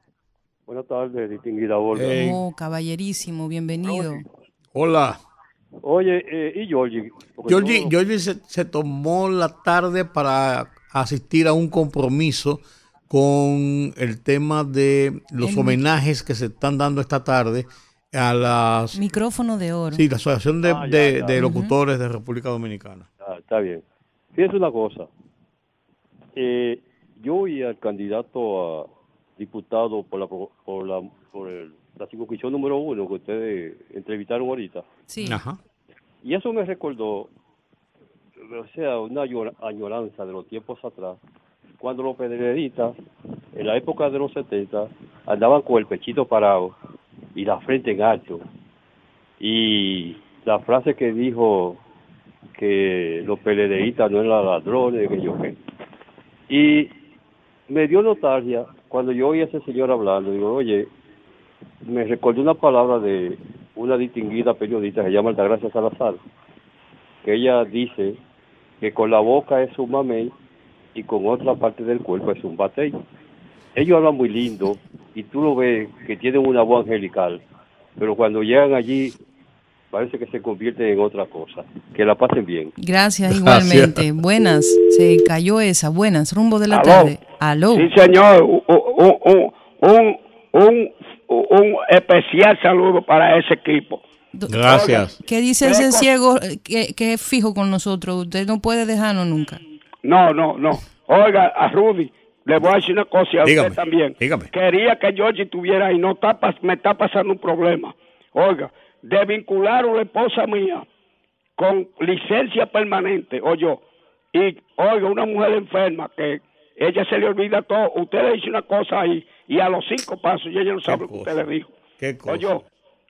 Buenas tardes, distinguida Olga. Oh, caballerísimo, bienvenido. Hola. Oye, eh, ¿y Georgie? Georgie, yo- Georgie se, se tomó la tarde para asistir a un compromiso con el tema de los El- homenajes que se están dando esta tarde a las Micrófono de oro. sí, la Asociación de, Ah, ya, de- ya. de Ujú. Locutores de República Dominicana. Ah, está bien. Fíjese una cosa. Eh, yo oí al candidato a diputado por la por la por el- la circunscripción número uno que ustedes entrevistaron ahorita. Sí. Ajá. Y eso me recordó, o sea, una añor- añoranza de los tiempos atrás, cuando los pedreristas, en la época de los 70, andaban con el pechito parado y la frente en alto. Y la frase que dijo que los PLDistas no eran ladrones, que yo qué. Y me dio nostalgia cuando yo oí a ese señor hablando. Digo, oye, me recordó una palabra de una distinguida periodista que se llama Altagracia Salazar, que ella dice que con la boca es un mamey y con otra parte del cuerpo es un batey. Ellos hablan muy lindo y tú lo ves que tienen una voz angelical, pero cuando llegan allí parece que se convierten en otra cosa. Que la pasen bien. Gracias, [LAUGHS] Gracias. igualmente. Buenas, se cayó esa. Buenas, rumbo de la Aló. tarde. Aló. Sí, señor. Un, un, un, un, un especial saludo para ese equipo. Gracias. ¿Qué dice ese ciego que, que es fijo con nosotros? Usted no puede dejarnos nunca. No, no, no. Oiga, a Rudy, le voy a decir una cosa y a Dígame, usted también. dígame. Quería que Georgie estuviera ahí. No está, me está pasando un problema. Oiga, desvincularon a la esposa mía con licencia permanente, o yo. Y, oiga, una mujer enferma que ella se le olvida todo. Usted le dice una cosa ahí y a los cinco pasos y ella no sabe lo que usted le dijo. ¿Qué cosa? Oye,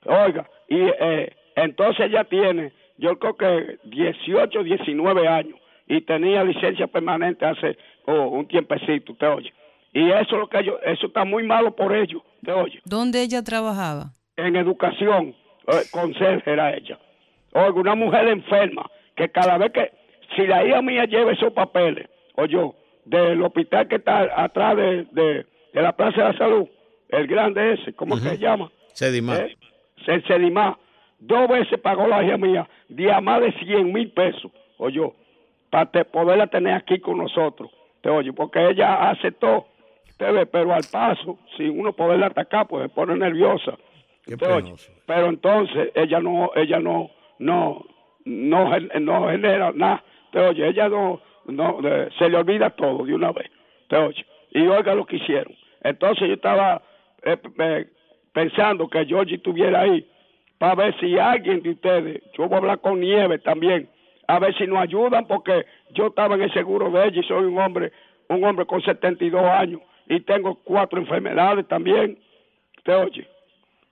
oiga, y eh, entonces ella tiene, yo creo que 18, 19 años y tenía licencia permanente hace oh, un tiempecito, te oye. Y eso es lo que yo, eso está muy malo por ellos, te oye. ¿Dónde ella trabajaba? En educación, eh, conserje era ella. Oiga, una mujer enferma que cada vez que, si la hija mía lleva esos papeles, oye, del hospital que está atrás de, de, de la Plaza de la Salud, el grande ese, ¿cómo que se llama? Sedimar. Eh, Sedimá, dos veces pagó la hija mía, de a más de 100 mil pesos, oye, para te- poderla tener aquí con nosotros, te oye, porque ella aceptó, te ve, pero al paso, sin uno poderla atacar, pues se pone nerviosa, te oye, pero entonces ella no, ella no, no, no, no genera nada, te oye, ella no, no, se le olvida todo de una vez, te oye, y oiga lo que hicieron, entonces yo estaba eh, eh, pensando que Georgie estuviera ahí para ver si alguien de ustedes, yo voy a hablar con Nieve también, a ver si nos ayudan porque yo estaba en el seguro de ella y soy un hombre, un hombre con 72 años y tengo cuatro enfermedades también, ¿te oye?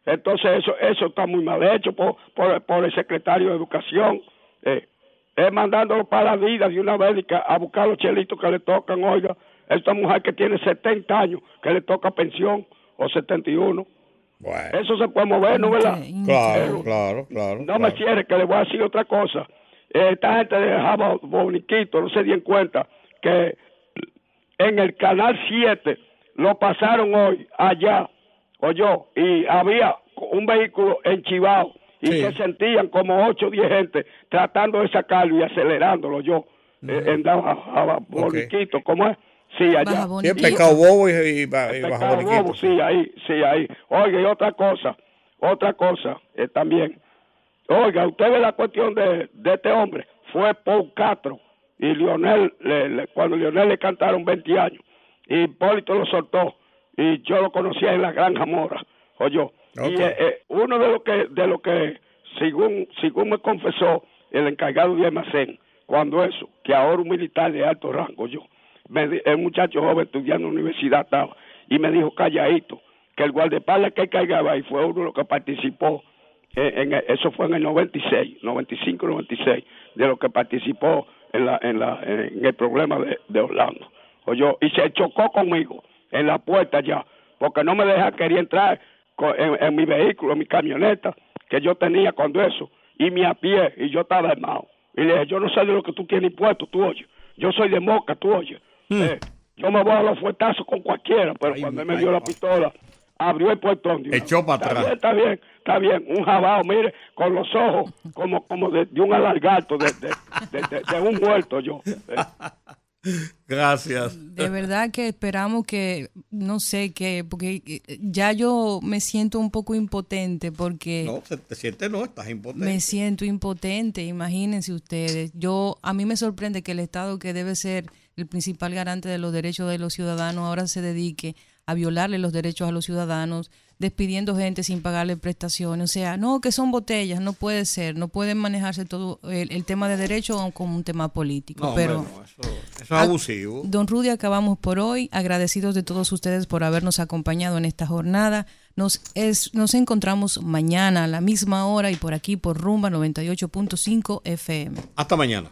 Entonces eso eso está muy mal hecho por, por, por el secretario de Educación, eh, es mandándolo para la vida de una vez a buscar los chelitos que le tocan, oiga, esta mujer que tiene 70 años, que le toca pensión, o 71. Eso se puede mover, ¿no verdad? Claro, claro, claro. No me cierre, que le voy a decir otra cosa. Esta gente de Java Boniquito no se dieron cuenta que en el canal 7 lo pasaron hoy allá, oyó, y había un vehículo enchivado y Sí. se sentían como 8 o 10 gente tratando de sacarlo y acelerándolo yo. eh, en Baja Boniquito, ¿cómo es? Sí, allá. Pescado bobo y, y, y bajo bobo, sí, ahí, sí, ahí. Oiga, y otra cosa, otra cosa eh, también. Oiga, usted ve la cuestión de, de este hombre, fue Paul Castro. Y Lionel, le- le- cuando Lionel le cantaron 20 años, y Hipólito lo soltó, y yo lo conocía en la Granja Mora, oye. Y eh, eh, uno de lo que, de lo que según, según me confesó el encargado de almacén, cuando eso, que ahora un militar de alto rango, yo, me el muchacho joven estudiando en la universidad estaba, y me dijo calladito, que el guardaespaldas que cargaba ahí fue uno de los que participó, eh, en, eso fue en el 96, 95, 96, de lo que participó en, la, en, la, en el problema de, de Orlando. Oye, y se chocó conmigo en la puerta ya, porque no me deja, quería entrar en, en mi vehículo, en mi camioneta, que yo tenía cuando eso, y me a pie, y yo estaba armado. Y le dije, yo no sé de lo que tú tienes impuesto, tú oye. Yo soy de Moca, tú oye. Eh, yo me voy a los fuetazos con cualquiera, pero cuando él me dio la pistola, abrió el portón. una Echó para Está atrás. bien, Está bien, está bien. Un jabao, mire, con los ojos como, como de, de un alargato, de, de, de, de- de un muerto yo. [LAUGHS] Gracias. De verdad que esperamos que, no sé, que, porque eh, ya yo me siento un poco impotente porque No, se te sientes no, estás impotente. me siento impotente, imagínense ustedes. Yo, a mí me sorprende que el Estado, que debe ser el principal garante de los derechos de los ciudadanos, ahora se dedique a violarle los derechos a los ciudadanos, despidiendo gente sin pagarle prestaciones. O sea, no, que son botellas, no puede ser, no pueden manejarse todo el, el tema de derecho como un tema político. No, pero hombre, no, eso, eso es abusivo. Don Rudy, acabamos por hoy. Agradecidos de todos ustedes por habernos acompañado en esta jornada. Nos, es, nos encontramos mañana a la misma hora y por aquí por Rumba 98.5 FM. Hasta mañana.